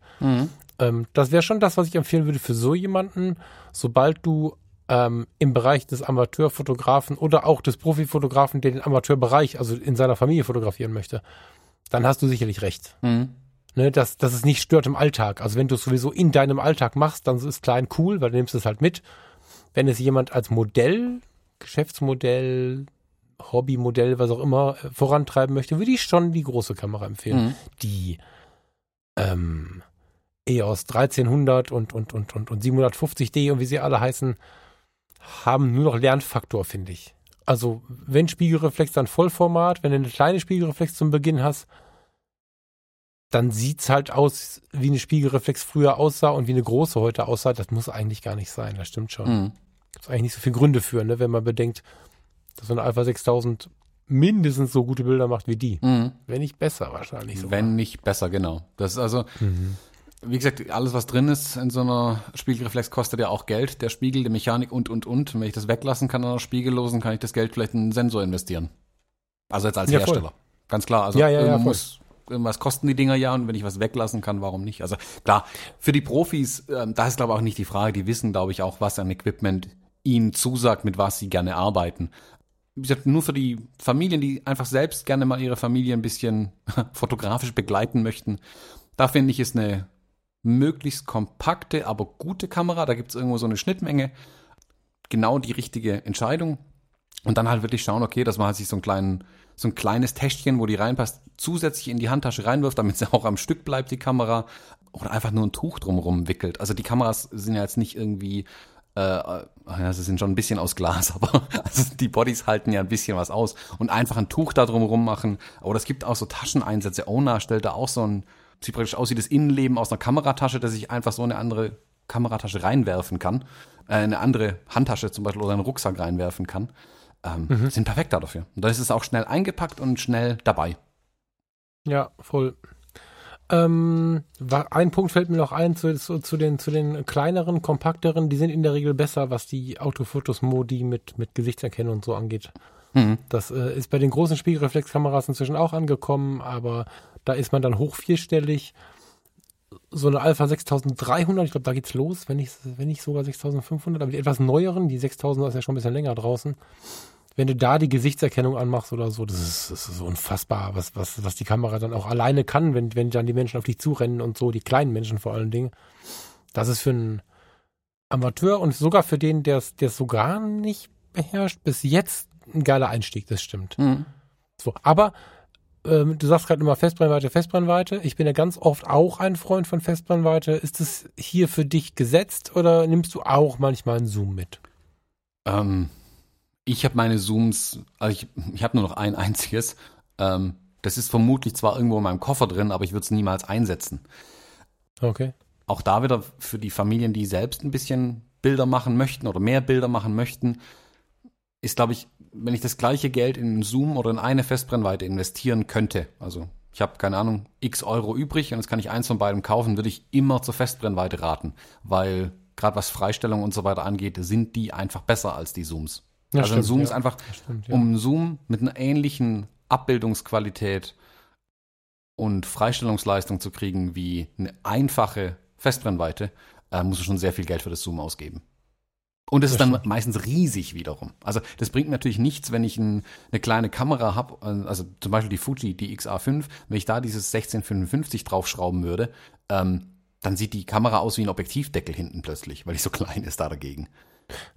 Ähm, das wäre schon das, was ich empfehlen würde für so jemanden, sobald du ähm, im Bereich des Amateurfotografen oder auch des Profifotografen, der den Amateurbereich, also in seiner Familie fotografieren möchte, dann hast du sicherlich recht. Mhm. Ne, dass, dass es nicht stört im Alltag. Also wenn du es sowieso in deinem Alltag machst, dann ist klein cool, weil du nimmst es halt mit. Wenn es jemand als Modell, Geschäftsmodell, Hobbymodell, was auch immer, äh, vorantreiben möchte, würde ich schon die große Kamera empfehlen. Mhm. Die ähm, EOS 1300 und, und, und, und, und 750D und wie sie alle heißen, haben nur noch Lernfaktor, finde ich. Also, wenn Spiegelreflex dann Vollformat, wenn du eine kleine Spiegelreflex zum Beginn hast, dann sieht's halt aus, wie eine Spiegelreflex früher aussah und wie eine große heute aussah. Das muss eigentlich gar nicht sein, das stimmt schon. Mhm. Gibt eigentlich nicht so viele Gründe für, ne? wenn man bedenkt, dass so eine Alpha 6000 mindestens so gute Bilder macht wie die. Mhm. Wenn nicht besser wahrscheinlich sogar. Wenn nicht besser, genau. Das ist also, Mhm. Wie gesagt, alles, was drin ist in so einer Spiegelreflex, kostet ja auch Geld. Der Spiegel, die Mechanik und, und, und. Wenn ich das weglassen kann an einer Spiegellosen, kann ich das Geld vielleicht in einen Sensor investieren. Also jetzt als Ja, voll. Hersteller. Ganz klar. Also Ja, ja, ja, voll. muss, irgendwas kosten die Dinger ja und wenn ich was weglassen kann, warum nicht? Also klar, für die Profis, ähm, da ist glaube ich auch nicht die Frage, die wissen, glaube ich, auch, was an Equipment ihnen zusagt, mit was sie gerne arbeiten. Wie gesagt, nur für die Familien, die einfach selbst gerne mal ihre Familie ein bisschen fotografisch begleiten möchten, da finde ich, ist eine möglichst kompakte, aber gute Kamera. Da gibt es irgendwo so eine Schnittmenge. Genau die richtige Entscheidung. Und dann halt wirklich schauen, okay, dass man halt sich so, einen kleinen, so ein kleines Täschchen, wo die reinpasst, zusätzlich in die Handtasche reinwirft, damit sie auch am Stück bleibt, die Kamera. Oder einfach nur ein Tuch drumherum wickelt. Also die Kameras sind ja jetzt nicht irgendwie, äh, ja, sie sind schon ein bisschen aus Glas, aber also die Bodies halten ja ein bisschen was aus. Und einfach ein Tuch da drumherum machen. Oder es gibt auch so Tascheneinsätze. Ona stellt da auch so ein, sieht praktisch aus wie das Innenleben aus einer Kameratasche, dass ich einfach so eine andere Kameratasche reinwerfen kann. Äh, eine andere Handtasche zum Beispiel oder einen Rucksack reinwerfen kann. Ähm, Sind perfekt da dafür. Und da ist es auch schnell eingepackt und schnell dabei. Ja, voll. Ähm, ein Punkt fällt mir noch ein zu, zu, zu, den, zu den kleineren, kompakteren. Die sind in der Regel besser, was die Autofotos-Modi mit, mit Gesichtserkennung und so angeht. Mhm. Das äh, ist bei den großen Spiegelreflexkameras inzwischen auch angekommen, aber da ist man dann hoch vierstellig. So eine Alpha 6300, ich glaube, da geht's los, wenn nicht, wenn nicht sogar 6500, aber die etwas neueren, die 6000 ist ja schon ein bisschen länger draußen. Wenn du da die Gesichtserkennung anmachst oder so, das ist, das ist so unfassbar, was, was, was die Kamera dann auch alleine kann, wenn, wenn dann die Menschen auf dich zurennen und so, die kleinen Menschen vor allen Dingen. Das ist für einen Amateur und sogar für den, der es so gar nicht beherrscht, bis jetzt ein geiler Einstieg, das stimmt. Mhm. So, aber ähm, du sagst gerade immer Festbrennweite, Festbrennweite. Ich bin ja ganz oft auch ein Freund von Festbrennweite. Ist es hier für dich gesetzt oder nimmst du auch manchmal einen Zoom mit? Ähm, ich habe meine Zooms, also ich, ich habe nur noch ein einziges. Ähm, das ist vermutlich zwar irgendwo in meinem Koffer drin, aber ich würde es niemals einsetzen. Okay. Auch da wieder für die Familien, die selbst ein bisschen Bilder machen möchten oder mehr Bilder machen möchten, ist, glaube ich, wenn ich das gleiche Geld in einen Zoom oder in eine Festbrennweite investieren könnte, also ich habe keine Ahnung, x Euro übrig und jetzt kann ich eins von beidem kaufen, würde ich immer zur Festbrennweite raten, weil gerade was Freistellung und so weiter angeht, sind die einfach besser als die Zooms. Ja, also ein stimmt, Zoom ja. ist einfach, Stimmt, ja. um einen Zoom mit einer ähnlichen Abbildungsqualität und Freistellungsleistung zu kriegen wie eine einfache Festbrennweite, äh, musst du schon sehr viel Geld für das Zoom ausgeben. Und es ist dann meistens riesig wiederum. Also das bringt natürlich nichts, wenn ich ein, eine kleine Kamera habe, also zum Beispiel die Fuji, die XA5, wenn ich da dieses 1655 draufschrauben würde, ähm, dann sieht die Kamera aus wie ein Objektivdeckel hinten plötzlich, weil die so klein ist da dagegen.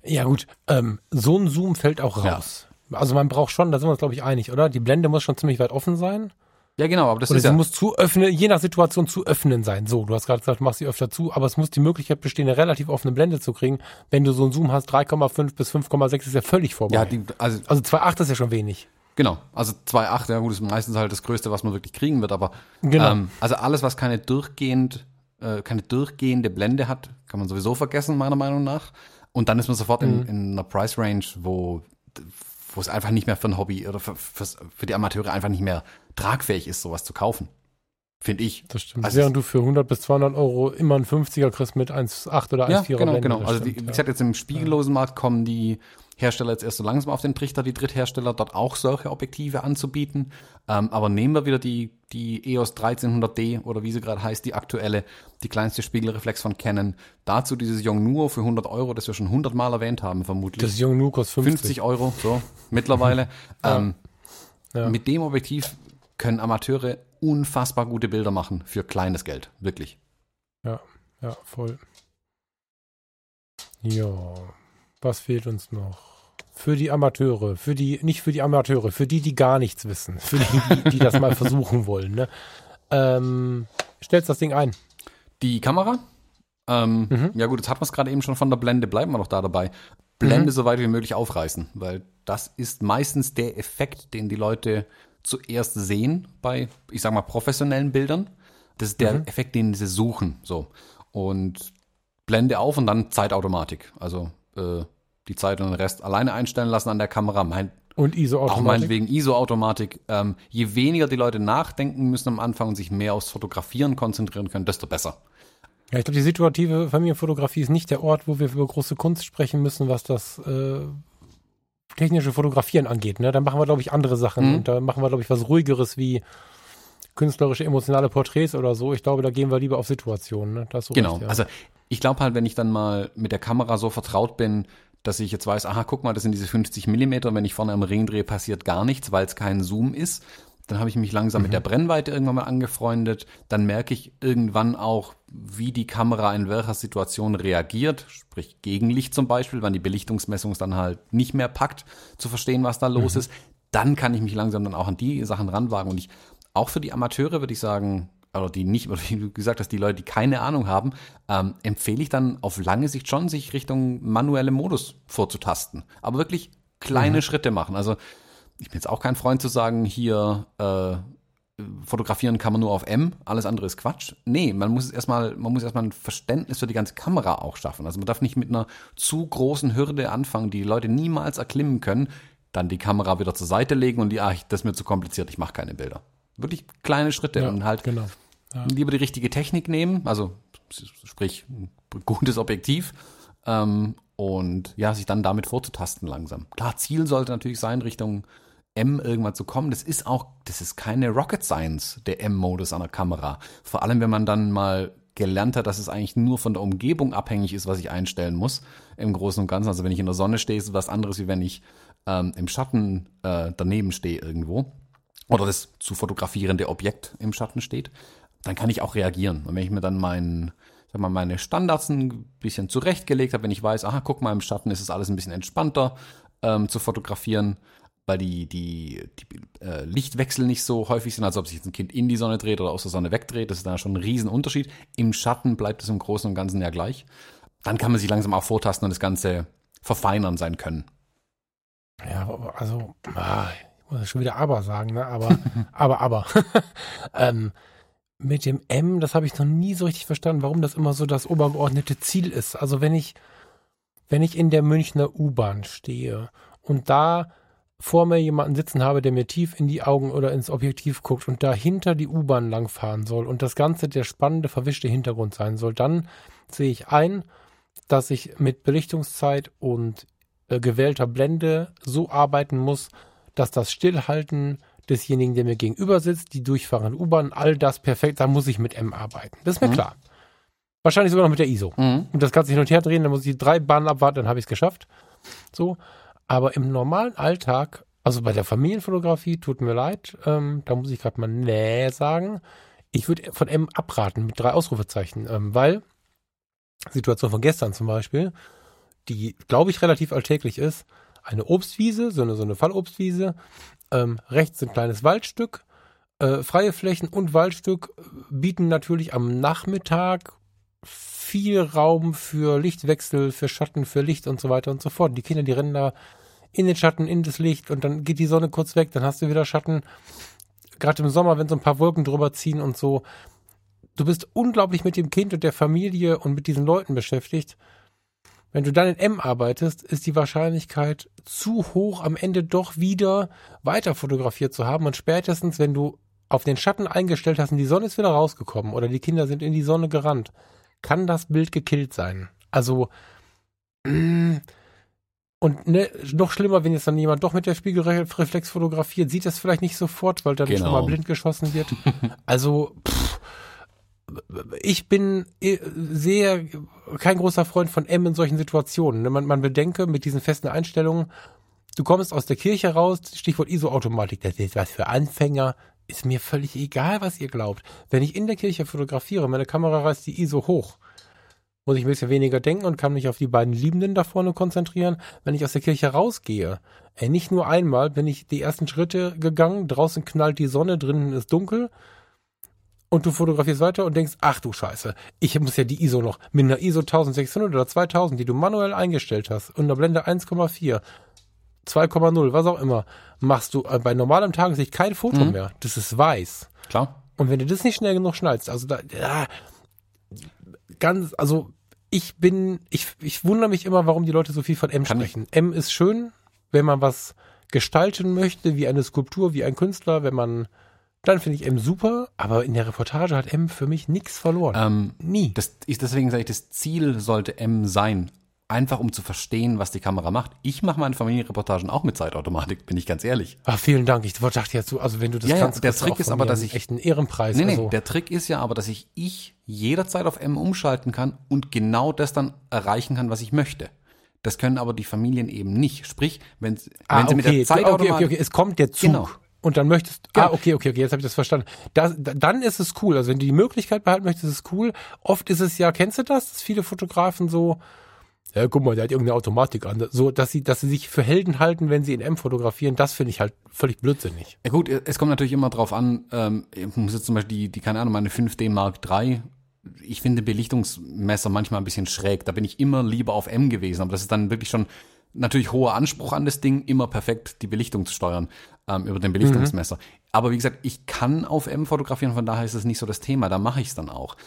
Ja gut, ähm, so ein Zoom fällt auch Ja. raus. Also man braucht schon, da sind wir uns glaube ich einig, oder? Die Blende muss schon ziemlich weit offen sein. Ja, genau, aber das Oder ist sie ja, muss zu öffnen, je nach Situation zu öffnen sein. So, du hast gerade gesagt, du machst sie öfter zu, aber es muss die Möglichkeit bestehen, eine relativ offene Blende zu kriegen. Wenn du so einen Zoom hast, 3,5 bis 5,6 ist ja völlig vorbei. ja, die, also also 2,8 ist ja schon wenig. Genau, also 2,8, ja gut, ist meistens halt das Größte, was man wirklich kriegen wird, aber Genau. ähm, also alles, was keine durchgehend, äh, keine durchgehende Blende hat, kann man sowieso vergessen, meiner Meinung nach. Und dann ist man sofort in, in einer Price Range, wo, wo es einfach nicht mehr für ein Hobby oder für, fürs, für die Amateure einfach nicht mehr tragfähig ist, sowas zu kaufen. Finde ich. Das stimmt. Also Während du für 100 bis 200 Euro immer einen 50er kriegst mit 1,8 oder 1,4er Ja, genau, Blende. genau. Also stimmt, wie ja. gesagt, jetzt im spiegellosen Markt kommen die Hersteller jetzt erst so langsam auf den Trichter, die Dritthersteller, dort auch solche Objektive anzubieten. Ähm, aber nehmen wir wieder die, die EOS 1300D oder wie sie gerade heißt, die aktuelle, die kleinste Spiegelreflex von Canon. Dazu dieses Yongnuo für 100 Euro, das wir schon 100 Mal erwähnt haben, vermutlich. Das Young Nu kostet 50. 50 Euro, so, mittlerweile. ähm, Ja. Mit dem Objektiv können Amateure unfassbar gute Bilder machen für kleines Geld. Wirklich. Ja, voll. Ja, was fehlt uns noch? Für die Amateure, für die, nicht für die Amateure, für die, die gar nichts wissen, für die, die, die das mal versuchen wollen. Ne? Ähm, stellst das Ding ein. Die Kamera? Ähm, Mhm. Ja gut, jetzt hat man es gerade eben schon von der Blende, bleiben wir noch da dabei. Blende so weit wie möglich aufreißen, weil das ist meistens der Effekt, den die Leute zuerst sehen bei, ich sag mal, professionellen Bildern. Das ist der Effekt, den sie suchen. So. Und Blende auf und dann Zeitautomatik. Also äh, die Zeit und den Rest alleine einstellen lassen an der Kamera. Mein, Und ISO auch meinetwegen ISO-Automatik. Ähm, je weniger die Leute nachdenken müssen am Anfang und sich mehr aufs Fotografieren konzentrieren können, desto besser. Ja, ich glaube, die situative Familienfotografie ist nicht der Ort, wo wir über große Kunst sprechen müssen, was das äh, technische Fotografieren angeht. Ne? Da machen wir, glaube ich, andere Sachen. Mhm. Und da machen wir, glaube ich, was ruhigeres wie künstlerische, emotionale Porträts oder so. Ich glaube, da gehen wir lieber auf Situationen. Ne? Da hast du Genau. recht, ja. Also ich glaube halt, wenn ich dann mal mit der Kamera so vertraut bin, dass ich jetzt weiß, aha, guck mal, das sind diese 50 Millimeter, wenn ich vorne am Ring drehe, passiert gar nichts, weil es kein Zoom ist. Dann habe ich mich langsam mit der Brennweite irgendwann mal angefreundet. Dann merke ich irgendwann auch, wie die Kamera in welcher Situation reagiert, sprich Gegenlicht zum Beispiel, wann die Belichtungsmessung es dann halt nicht mehr packt, zu verstehen, was da los ist. Dann kann ich mich langsam dann auch an die Sachen ranwagen. Und ich, auch für die Amateure würde ich sagen, oder die nicht, oder wie du gesagt hast, die Leute, die keine Ahnung haben, ähm, empfehle ich dann auf lange Sicht schon, sich Richtung manuelle Modus vorzutasten. Aber wirklich kleine Schritte machen. Also ich bin jetzt auch kein Freund zu sagen, hier äh, fotografieren kann man nur auf M, alles andere ist Quatsch. Nee, man muss es erstmal, man muss erstmal ein Verständnis für die ganze Kamera auch schaffen. Also man darf nicht mit einer zu großen Hürde anfangen, die die Leute niemals erklimmen können, dann die Kamera wieder zur Seite legen und die, ach, das ist mir zu kompliziert, ich mache keine Bilder. Wirklich kleine Schritte ja, und halt genau. lieber die richtige Technik nehmen, also sprich ein gutes Objektiv ähm, und ja, sich dann damit vorzutasten langsam. Klar, Ziel sollte natürlich sein, Richtung M irgendwann zu kommen. Das ist auch, das ist keine Rocket Science, der M-Modus an der Kamera. Vor allem, wenn man dann mal gelernt hat, dass es eigentlich nur von der Umgebung abhängig ist, was ich einstellen muss, im Großen und Ganzen. Also wenn ich in der Sonne stehe, ist es was anderes, wie wenn ich ähm, im Schatten äh, daneben stehe irgendwo oder das zu fotografierende Objekt im Schatten steht, dann kann ich auch reagieren. Und wenn ich mir dann meinen, wenn man meine Standards ein bisschen zurechtgelegt hat, wenn ich weiß, aha, guck mal, im Schatten ist es alles ein bisschen entspannter ähm, zu fotografieren, weil die, die, die äh, Lichtwechsel nicht so häufig sind, als ob sich jetzt ein Kind in die Sonne dreht oder aus der Sonne wegdreht. Das ist da schon ein Riesenunterschied. Im Schatten bleibt es im Großen und Ganzen ja gleich. Dann kann man sich langsam auch vortasten und das Ganze verfeinern sein können. Ja, also, ah, ich muss schon wieder aber sagen, ne? Aber, aber, aber. ähm, mit dem M, das habe ich noch nie so richtig verstanden, warum das immer so das obergeordnete Ziel ist. Also wenn ich, wenn ich in der Münchner U-Bahn stehe und da vor mir jemanden sitzen habe, der mir tief in die Augen oder ins Objektiv guckt und dahinter die U-Bahn langfahren soll und das Ganze der spannende, verwischte Hintergrund sein soll, dann sehe ich ein, dass ich mit Belichtungszeit und äh, gewählter Blende so arbeiten muss, dass das Stillhalten desjenigen, der mir gegenüber sitzt, die durchfahrende U-Bahn, all das perfekt, da muss ich mit M arbeiten. Das ist mir mhm. klar. Wahrscheinlich sogar noch mit der ISO. Mhm. Und das Ganze hin und her drehen, dann muss ich drei Bahnen abwarten, dann habe ich es geschafft. So. Aber im normalen Alltag, also bei der Familienfotografie, tut mir leid, ähm, da muss ich gerade mal nee sagen, ich würde von M abraten mit drei Ausrufezeichen, ähm, weil Situation von gestern zum Beispiel, die, glaube ich, relativ alltäglich ist, eine Obstwiese, so eine, so eine Fallobstwiese, ähm, rechts ein kleines Waldstück, äh, freie Flächen und Waldstück bieten natürlich am Nachmittag viel Raum für Lichtwechsel, für Schatten, für Licht und so weiter und so fort. Die Kinder, die rennen da in den Schatten, in das Licht und dann geht die Sonne kurz weg, dann hast du wieder Schatten. Gerade im Sommer, wenn so ein paar Wolken drüber ziehen und so. Du bist unglaublich mit dem Kind und der Familie und mit diesen Leuten beschäftigt. Wenn du dann in M arbeitest, ist die Wahrscheinlichkeit zu hoch, am Ende doch wieder weiter fotografiert zu haben. Und spätestens, wenn du auf den Schatten eingestellt hast und die Sonne ist wieder rausgekommen oder die Kinder sind in die Sonne gerannt, kann das Bild gekillt sein. Also, mm, und ne, noch schlimmer, wenn jetzt dann jemand doch mit der Spiegelreflex fotografiert, sieht das vielleicht nicht sofort, weil dann genau. schon mal blind geschossen wird. Also, pff, ich bin äh, sehr kein großer Freund von M in solchen Situationen. Ne, man, man bedenke mit diesen festen Einstellungen, du kommst aus der Kirche raus, Stichwort ISO-Automatik, das ist was für Anfänger, ist mir völlig egal, was ihr glaubt. Wenn ich in der Kirche fotografiere, meine Kamera reißt die ISO hoch, muss ich ein bisschen weniger denken und kann mich auf die beiden Liebenden da vorne konzentrieren. Wenn ich aus der Kirche rausgehe, ey, nicht nur einmal bin ich die ersten Schritte gegangen, draußen knallt die Sonne, drinnen ist dunkel und du fotografierst weiter und denkst, ach du Scheiße, ich muss ja die ISO noch mit einer ISO 1600 oder 2000, die du manuell eingestellt hast und einer Blende 1,4 2,0, was auch immer, machst du äh, bei normalem Tageslicht kein Foto mhm. mehr. Das ist weiß. Klar. Und wenn du das nicht schnell genug schnallst, also da, ja, ganz, also ich bin, ich, ich wundere mich immer, warum die Leute so viel von M Kann sprechen. Ich? M ist schön, wenn man was gestalten möchte, wie eine Skulptur, wie ein Künstler, wenn man, dann finde ich M super, aber in der Reportage hat M für mich nichts verloren. Ähm, Nie. Das ist, deswegen sage ich, das Ziel sollte M sein einfach um zu verstehen, was die Kamera macht. Ich mache meine Familienreportagen auch mit Zeitautomatik, bin ich ganz ehrlich. Ach, vielen Dank. Ich dachte jetzt so, also wenn du das ja, kannst, ja, der Trick ist aber, dass ich echt einen Ehrenpreis. Nee, nee, also. der Trick ist ja aber, dass ich ich jederzeit auf M umschalten kann und genau das dann erreichen kann, was ich möchte. Das können aber die Familien eben nicht. Sprich, wenn, ah, wenn sie okay. mit der Zeitautomatik okay, okay, okay, es kommt der Zug. Genau. Und dann möchtest genau. Ah, okay, okay, okay, jetzt habe ich das verstanden. Das, dann ist es cool. Also wenn du die Möglichkeit behalten möchtest, ist es cool. Oft ist es ja, kennst du das, dass viele Fotografen so, ja, guck mal, der hat irgendeine Automatik an. So, dass sie, dass sie sich für Helden halten, wenn sie in M fotografieren, das finde ich halt völlig blödsinnig. Ja gut, es kommt natürlich immer drauf an, ähm, ich muss jetzt zum Beispiel die, die, keine Ahnung, meine 5D Mark III, ich finde Belichtungsmesser manchmal ein bisschen schräg. Da bin ich immer lieber auf M gewesen, aber das ist dann wirklich schon natürlich hoher Anspruch an das Ding, immer perfekt die Belichtung zu steuern ähm, über den Belichtungsmesser. Mhm. Aber wie gesagt, ich kann auf M fotografieren, von daher ist das nicht so das Thema, da mache ich es dann auch.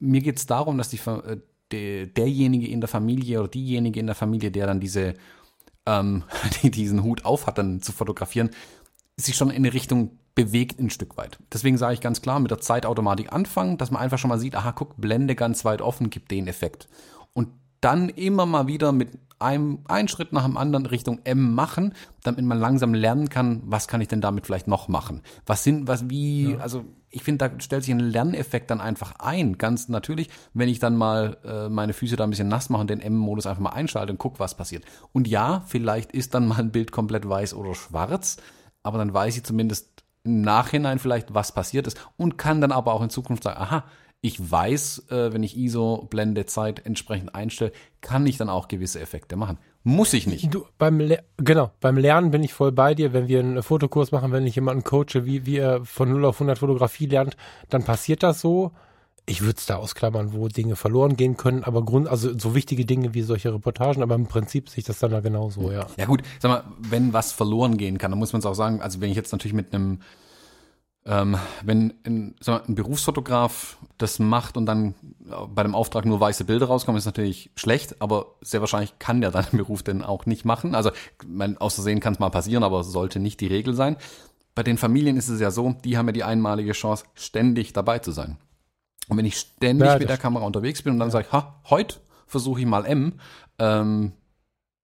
Mir geht es darum, dass die, äh, de, derjenige in der Familie oder diejenige in der Familie, der dann diese, ähm, die diesen Hut auf hat, dann zu fotografieren, sich schon in eine Richtung bewegt ein Stück weit. Deswegen sage ich ganz klar, mit der Zeitautomatik anfangen, dass man einfach schon mal sieht, aha, guck, Blende ganz weit offen, gibt den Effekt. Und dann immer mal wieder mit einem, einen Schritt nach dem anderen Richtung M machen, damit man langsam lernen kann, was kann ich denn damit vielleicht noch machen? Was sind, was, wie, ja. also ich finde, da stellt sich ein Lerneffekt dann einfach ein, ganz natürlich, wenn ich dann mal äh, meine Füße da ein bisschen nass mache und den M-Modus einfach mal einschalte und gucke, was passiert. Und ja, vielleicht ist dann mal ein Bild komplett weiß oder schwarz, aber dann weiß ich zumindest im Nachhinein vielleicht, was passiert ist und kann dann aber auch in Zukunft sagen, aha, ich weiß, äh, wenn ich ISO, Blende, Zeit entsprechend einstelle, kann ich dann auch gewisse Effekte machen. Muss ich nicht. Du, beim Le genau, beim Lernen bin ich voll bei dir. Wenn wir einen Fotokurs machen, wenn ich jemanden coache, wie, wie er von 0 auf 100 Fotografie lernt, dann passiert das so. Ich würde es da ausklammern, wo Dinge verloren gehen können, aber Grund, also so wichtige Dinge wie solche Reportagen, aber im Prinzip sehe ich das dann da genauso, ja. Ja gut, sag mal, wenn was verloren gehen kann, dann muss man es auch sagen, also wenn ich jetzt natürlich mit einem ähm, wenn ein, mal, ein Berufsfotograf das macht und dann bei dem Auftrag nur weiße Bilder rauskommen, ist natürlich schlecht, aber sehr wahrscheinlich kann der dann den Beruf denn auch nicht machen. Also mein, aus Versehen kann es mal passieren, aber sollte nicht die Regel sein. Bei den Familien ist es ja so, die haben ja die einmalige Chance, ständig dabei zu sein. Und wenn ich ständig ja, mit der Kamera unterwegs bin und dann ja. sage ich, ha, heute versuche ich mal M, ähm,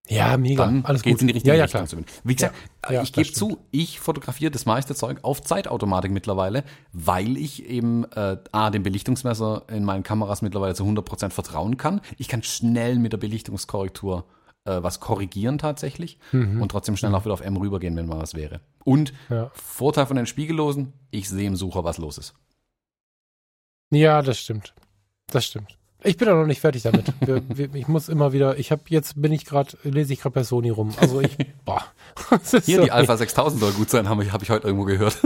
ja, mega. Dann Alles geht's gut. in die richtige ja, ja, Richtung zumindest. Wie gesagt, ja, ich gebe zu, ich fotografiere das meiste Zeug auf Zeitautomatik mittlerweile, weil ich eben äh, A, dem Belichtungsmesser in meinen Kameras mittlerweile zu 100% vertrauen kann. Ich kann schnell mit der Belichtungskorrektur äh, was korrigieren tatsächlich mhm. und trotzdem schnell auch wieder auf M rübergehen, wenn mal was wäre. Und Vorteil von den Spiegellosen, ich sehe im Sucher, was los ist. Ja, das stimmt. Das stimmt. Ich bin da noch nicht fertig damit. Wir, wir, ich muss immer wieder, ich habe jetzt bin ich gerade, lese ich gerade bei Sony rum. Also ich, boah. Hier, so die Alpha 6000 soll gut sein, habe ich, hab ich heute irgendwo gehört.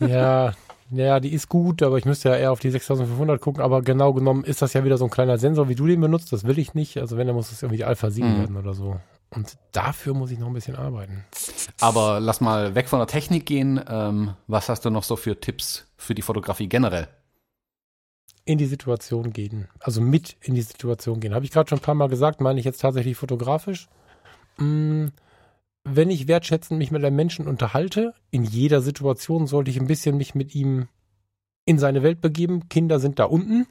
ja, ja, die ist gut, aber ich müsste ja eher auf die 6500 gucken. Aber genau genommen ist das ja wieder so ein kleiner Sensor, wie du den benutzt. Das will ich nicht. Also wenn, dann muss es irgendwie die Alpha 7 mhm. werden oder so. Und dafür muss ich noch ein bisschen arbeiten. Aber lass mal weg von der Technik gehen. Ähm, was hast du noch so für Tipps für die Fotografie generell? In die Situation gehen, also mit in die Situation gehen. Habe ich gerade schon ein paar Mal gesagt, meine ich jetzt tatsächlich fotografisch. Mm, wenn ich wertschätzend mich mit einem Menschen unterhalte, in jeder Situation sollte ich ein bisschen mich mit ihm in seine Welt begeben. Kinder sind da unten.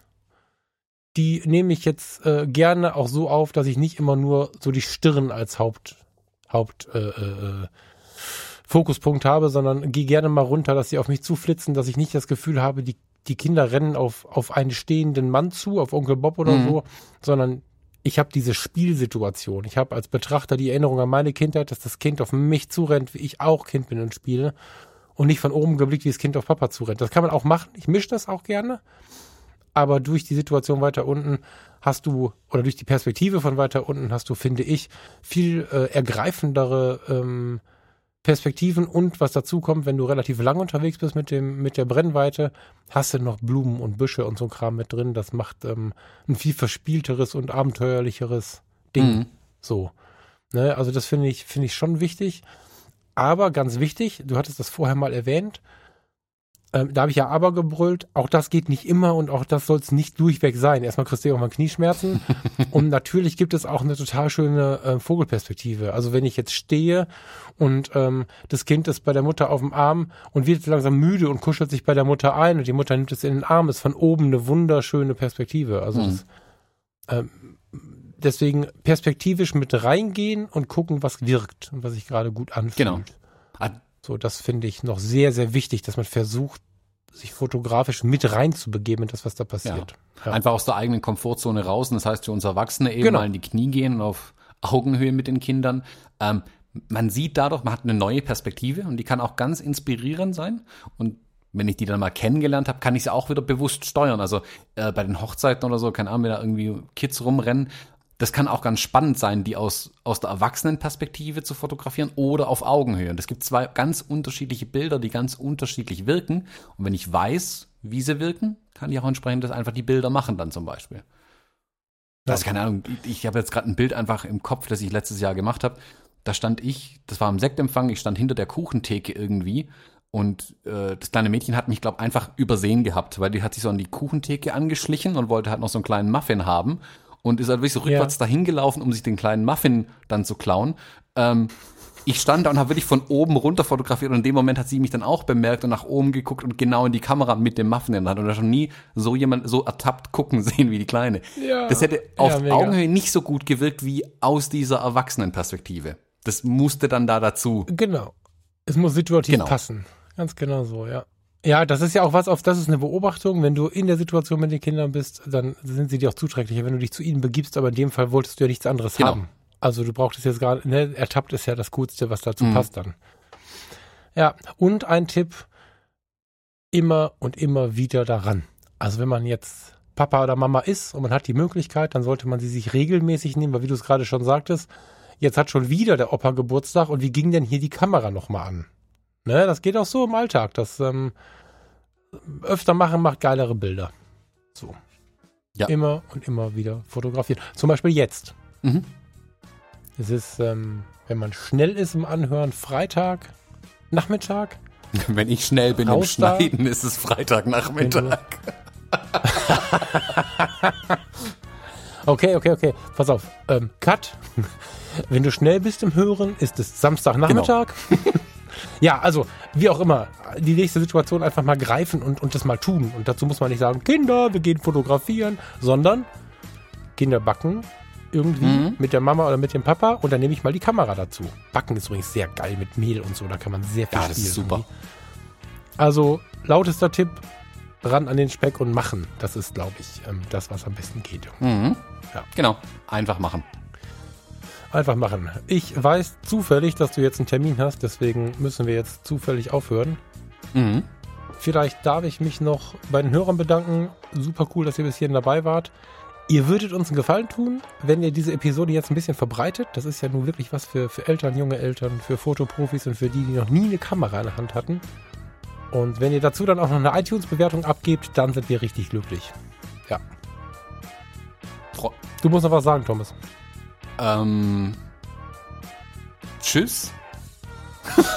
Die nehme ich jetzt äh, gerne auch so auf, dass ich nicht immer nur so die Stirn als Haupt, Haupt äh, äh, Fokuspunkt habe, sondern gehe gerne mal runter, dass sie auf mich zuflitzen, dass ich nicht das Gefühl habe, die die Kinder rennen auf, auf einen stehenden Mann zu, auf Onkel Bob oder mhm. so, sondern ich habe diese Spielsituation. Ich habe als Betrachter die Erinnerung an meine Kindheit, dass das Kind auf mich zurennt, wie ich auch Kind bin und spiele. Und nicht von oben geblickt, wie das Kind auf Papa zurennt. Das kann man auch machen. Ich mische das auch gerne. Aber durch die Situation weiter unten hast du, oder durch die Perspektive von weiter unten hast du, finde ich, viel äh, ergreifendere ähm, Perspektiven und was dazu kommt, wenn du relativ lang unterwegs bist mit dem mit der Brennweite, hast du noch Blumen und Büsche und so ein Kram mit drin. Das macht ähm, ein viel verspielteres und abenteuerlicheres Ding. Mhm. So, ne? Also das finde ich finde ich schon wichtig. Aber ganz wichtig, du hattest das vorher mal erwähnt, ähm, da habe ich ja aber gebrüllt, auch das geht nicht immer und auch das soll es nicht durchweg sein. Erstmal kriegst du ja auch mal Knieschmerzen. und natürlich gibt es auch eine total schöne äh, Vogelperspektive. Also wenn ich jetzt stehe und ähm, das Kind ist bei der Mutter auf dem Arm und wird langsam müde und kuschelt sich bei der Mutter ein und die Mutter nimmt es in den Arm, ist von oben eine wunderschöne Perspektive. Also mhm. das, ähm, deswegen perspektivisch mit reingehen und gucken, was wirkt und was sich gerade gut anfühlt. Genau. So, das finde ich noch sehr, sehr wichtig, dass man versucht, sich fotografisch mit reinzubegeben in das, was da passiert. Ja. Ja. Einfach aus der eigenen Komfortzone raus. Und das heißt für uns Erwachsene eben genau. mal in die Knie gehen und auf Augenhöhe mit den Kindern. Ähm, man sieht dadurch, man hat eine neue Perspektive und die kann auch ganz inspirierend sein. Und wenn ich die dann mal kennengelernt habe, kann ich sie auch wieder bewusst steuern. Also äh, bei den Hochzeiten oder so, keine Ahnung, wenn da irgendwie Kids rumrennen, das kann auch ganz spannend sein, die aus, aus der Erwachsenenperspektive zu fotografieren oder auf Augenhöhe. Und es gibt zwei ganz unterschiedliche Bilder, die ganz unterschiedlich wirken. Und wenn ich weiß, wie sie wirken, kann ich auch entsprechend das einfach die Bilder machen dann zum Beispiel. Also keine Ahnung, ich, habe jetzt gerade ein Bild einfach im Kopf, das ich letztes Jahr gemacht habe. Da stand ich, das war am Sektempfang, ich stand hinter der Kuchentheke irgendwie und äh, das kleine Mädchen hat mich, glaube einfach übersehen gehabt, weil die hat sich so an die Kuchentheke angeschlichen und wollte halt noch so einen kleinen Muffin haben und ist halt wirklich so rückwärts ja. dahin gelaufen, um sich den kleinen Muffin dann zu klauen. Ähm, ich stand da und habe wirklich von oben runter fotografiert und in dem Moment hat sie mich dann auch bemerkt und nach oben geguckt und genau in die Kamera mit dem Muffin in der Hand und da schon nie so jemand so ertappt gucken sehen wie die Kleine. Ja. Das hätte auf ja, Augenhöhe nicht so gut gewirkt wie aus dieser Erwachsenenperspektive. Das musste dann da dazu. Genau. Es muss situativ genau. passen. Ganz genau so, ja. Ja, das ist ja auch was, auf das ist eine Beobachtung. Wenn du in der Situation mit den Kindern bist, dann sind sie dir auch zuträglicher, wenn du dich zu ihnen begibst, aber in dem Fall wolltest du ja nichts anderes genau. haben. Also du brauchtest jetzt gerade, ne, ertappt ist ja das Coolste, was dazu mhm. passt dann. Ja, und ein Tipp, immer und immer wieder daran. Also wenn man jetzt Papa oder Mama ist und man hat die Möglichkeit, dann sollte man sie sich regelmäßig nehmen, weil wie du es gerade schon sagtest, jetzt hat schon wieder der Opa Geburtstag und wie ging denn hier die Kamera nochmal an? Ne, das geht auch so im Alltag. Das ähm, öfter machen macht geilere Bilder. So. Ja. Immer und immer wieder fotografieren. Zum Beispiel jetzt. Mhm. Es ist, ähm, wenn man schnell ist im Anhören, Freitag, Nachmittag. Wenn ich schnell bin im. Schneiden, ist es Freitagnachmittag. Okay, okay, okay. Pass auf. Ähm, Cut. Wenn du schnell bist im Hören, ist es Samstagnachmittag. Ja, also, wie auch immer. Die nächste Situation einfach mal greifen und, und das mal tun. Und dazu muss man nicht sagen, Kinder, wir gehen fotografieren, sondern Kinder backen irgendwie Mhm. mit der Mama oder mit dem Papa und dann nehme ich mal die Kamera dazu. Backen ist übrigens sehr geil mit Mehl und so, da kann man sehr viel Ja, das ist super. irgendwie. Also, lautester Tipp, ran an den Speck und machen. Das ist, glaube ich, ähm, das, was am besten geht. Mhm. Ja. Genau. Einfach machen. Einfach machen. Ich weiß zufällig, dass du jetzt einen Termin hast, deswegen müssen wir jetzt zufällig aufhören. Mhm. Vielleicht darf ich mich noch bei den Hörern bedanken. Super cool, dass ihr bis hierhin dabei wart. Ihr würdet uns einen Gefallen tun, wenn ihr diese Episode jetzt ein bisschen verbreitet. Das ist ja nun wirklich was für, für Eltern, junge Eltern, für Fotoprofis und für die, die noch nie eine Kamera in der Hand hatten. Und wenn ihr dazu dann auch noch eine iTunes-Bewertung abgebt, dann sind wir richtig glücklich. Ja. Du musst noch was sagen, Thomas. Ähm. Tschüss.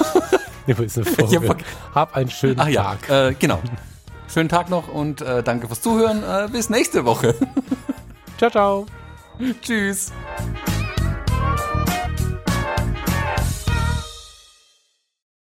Hab- einen schönen Ach ja, Tag. äh, genau. Schönen Tag noch und äh, danke fürs Zuhören. Äh, bis nächste Woche. Ciao, ciao. Tschüss.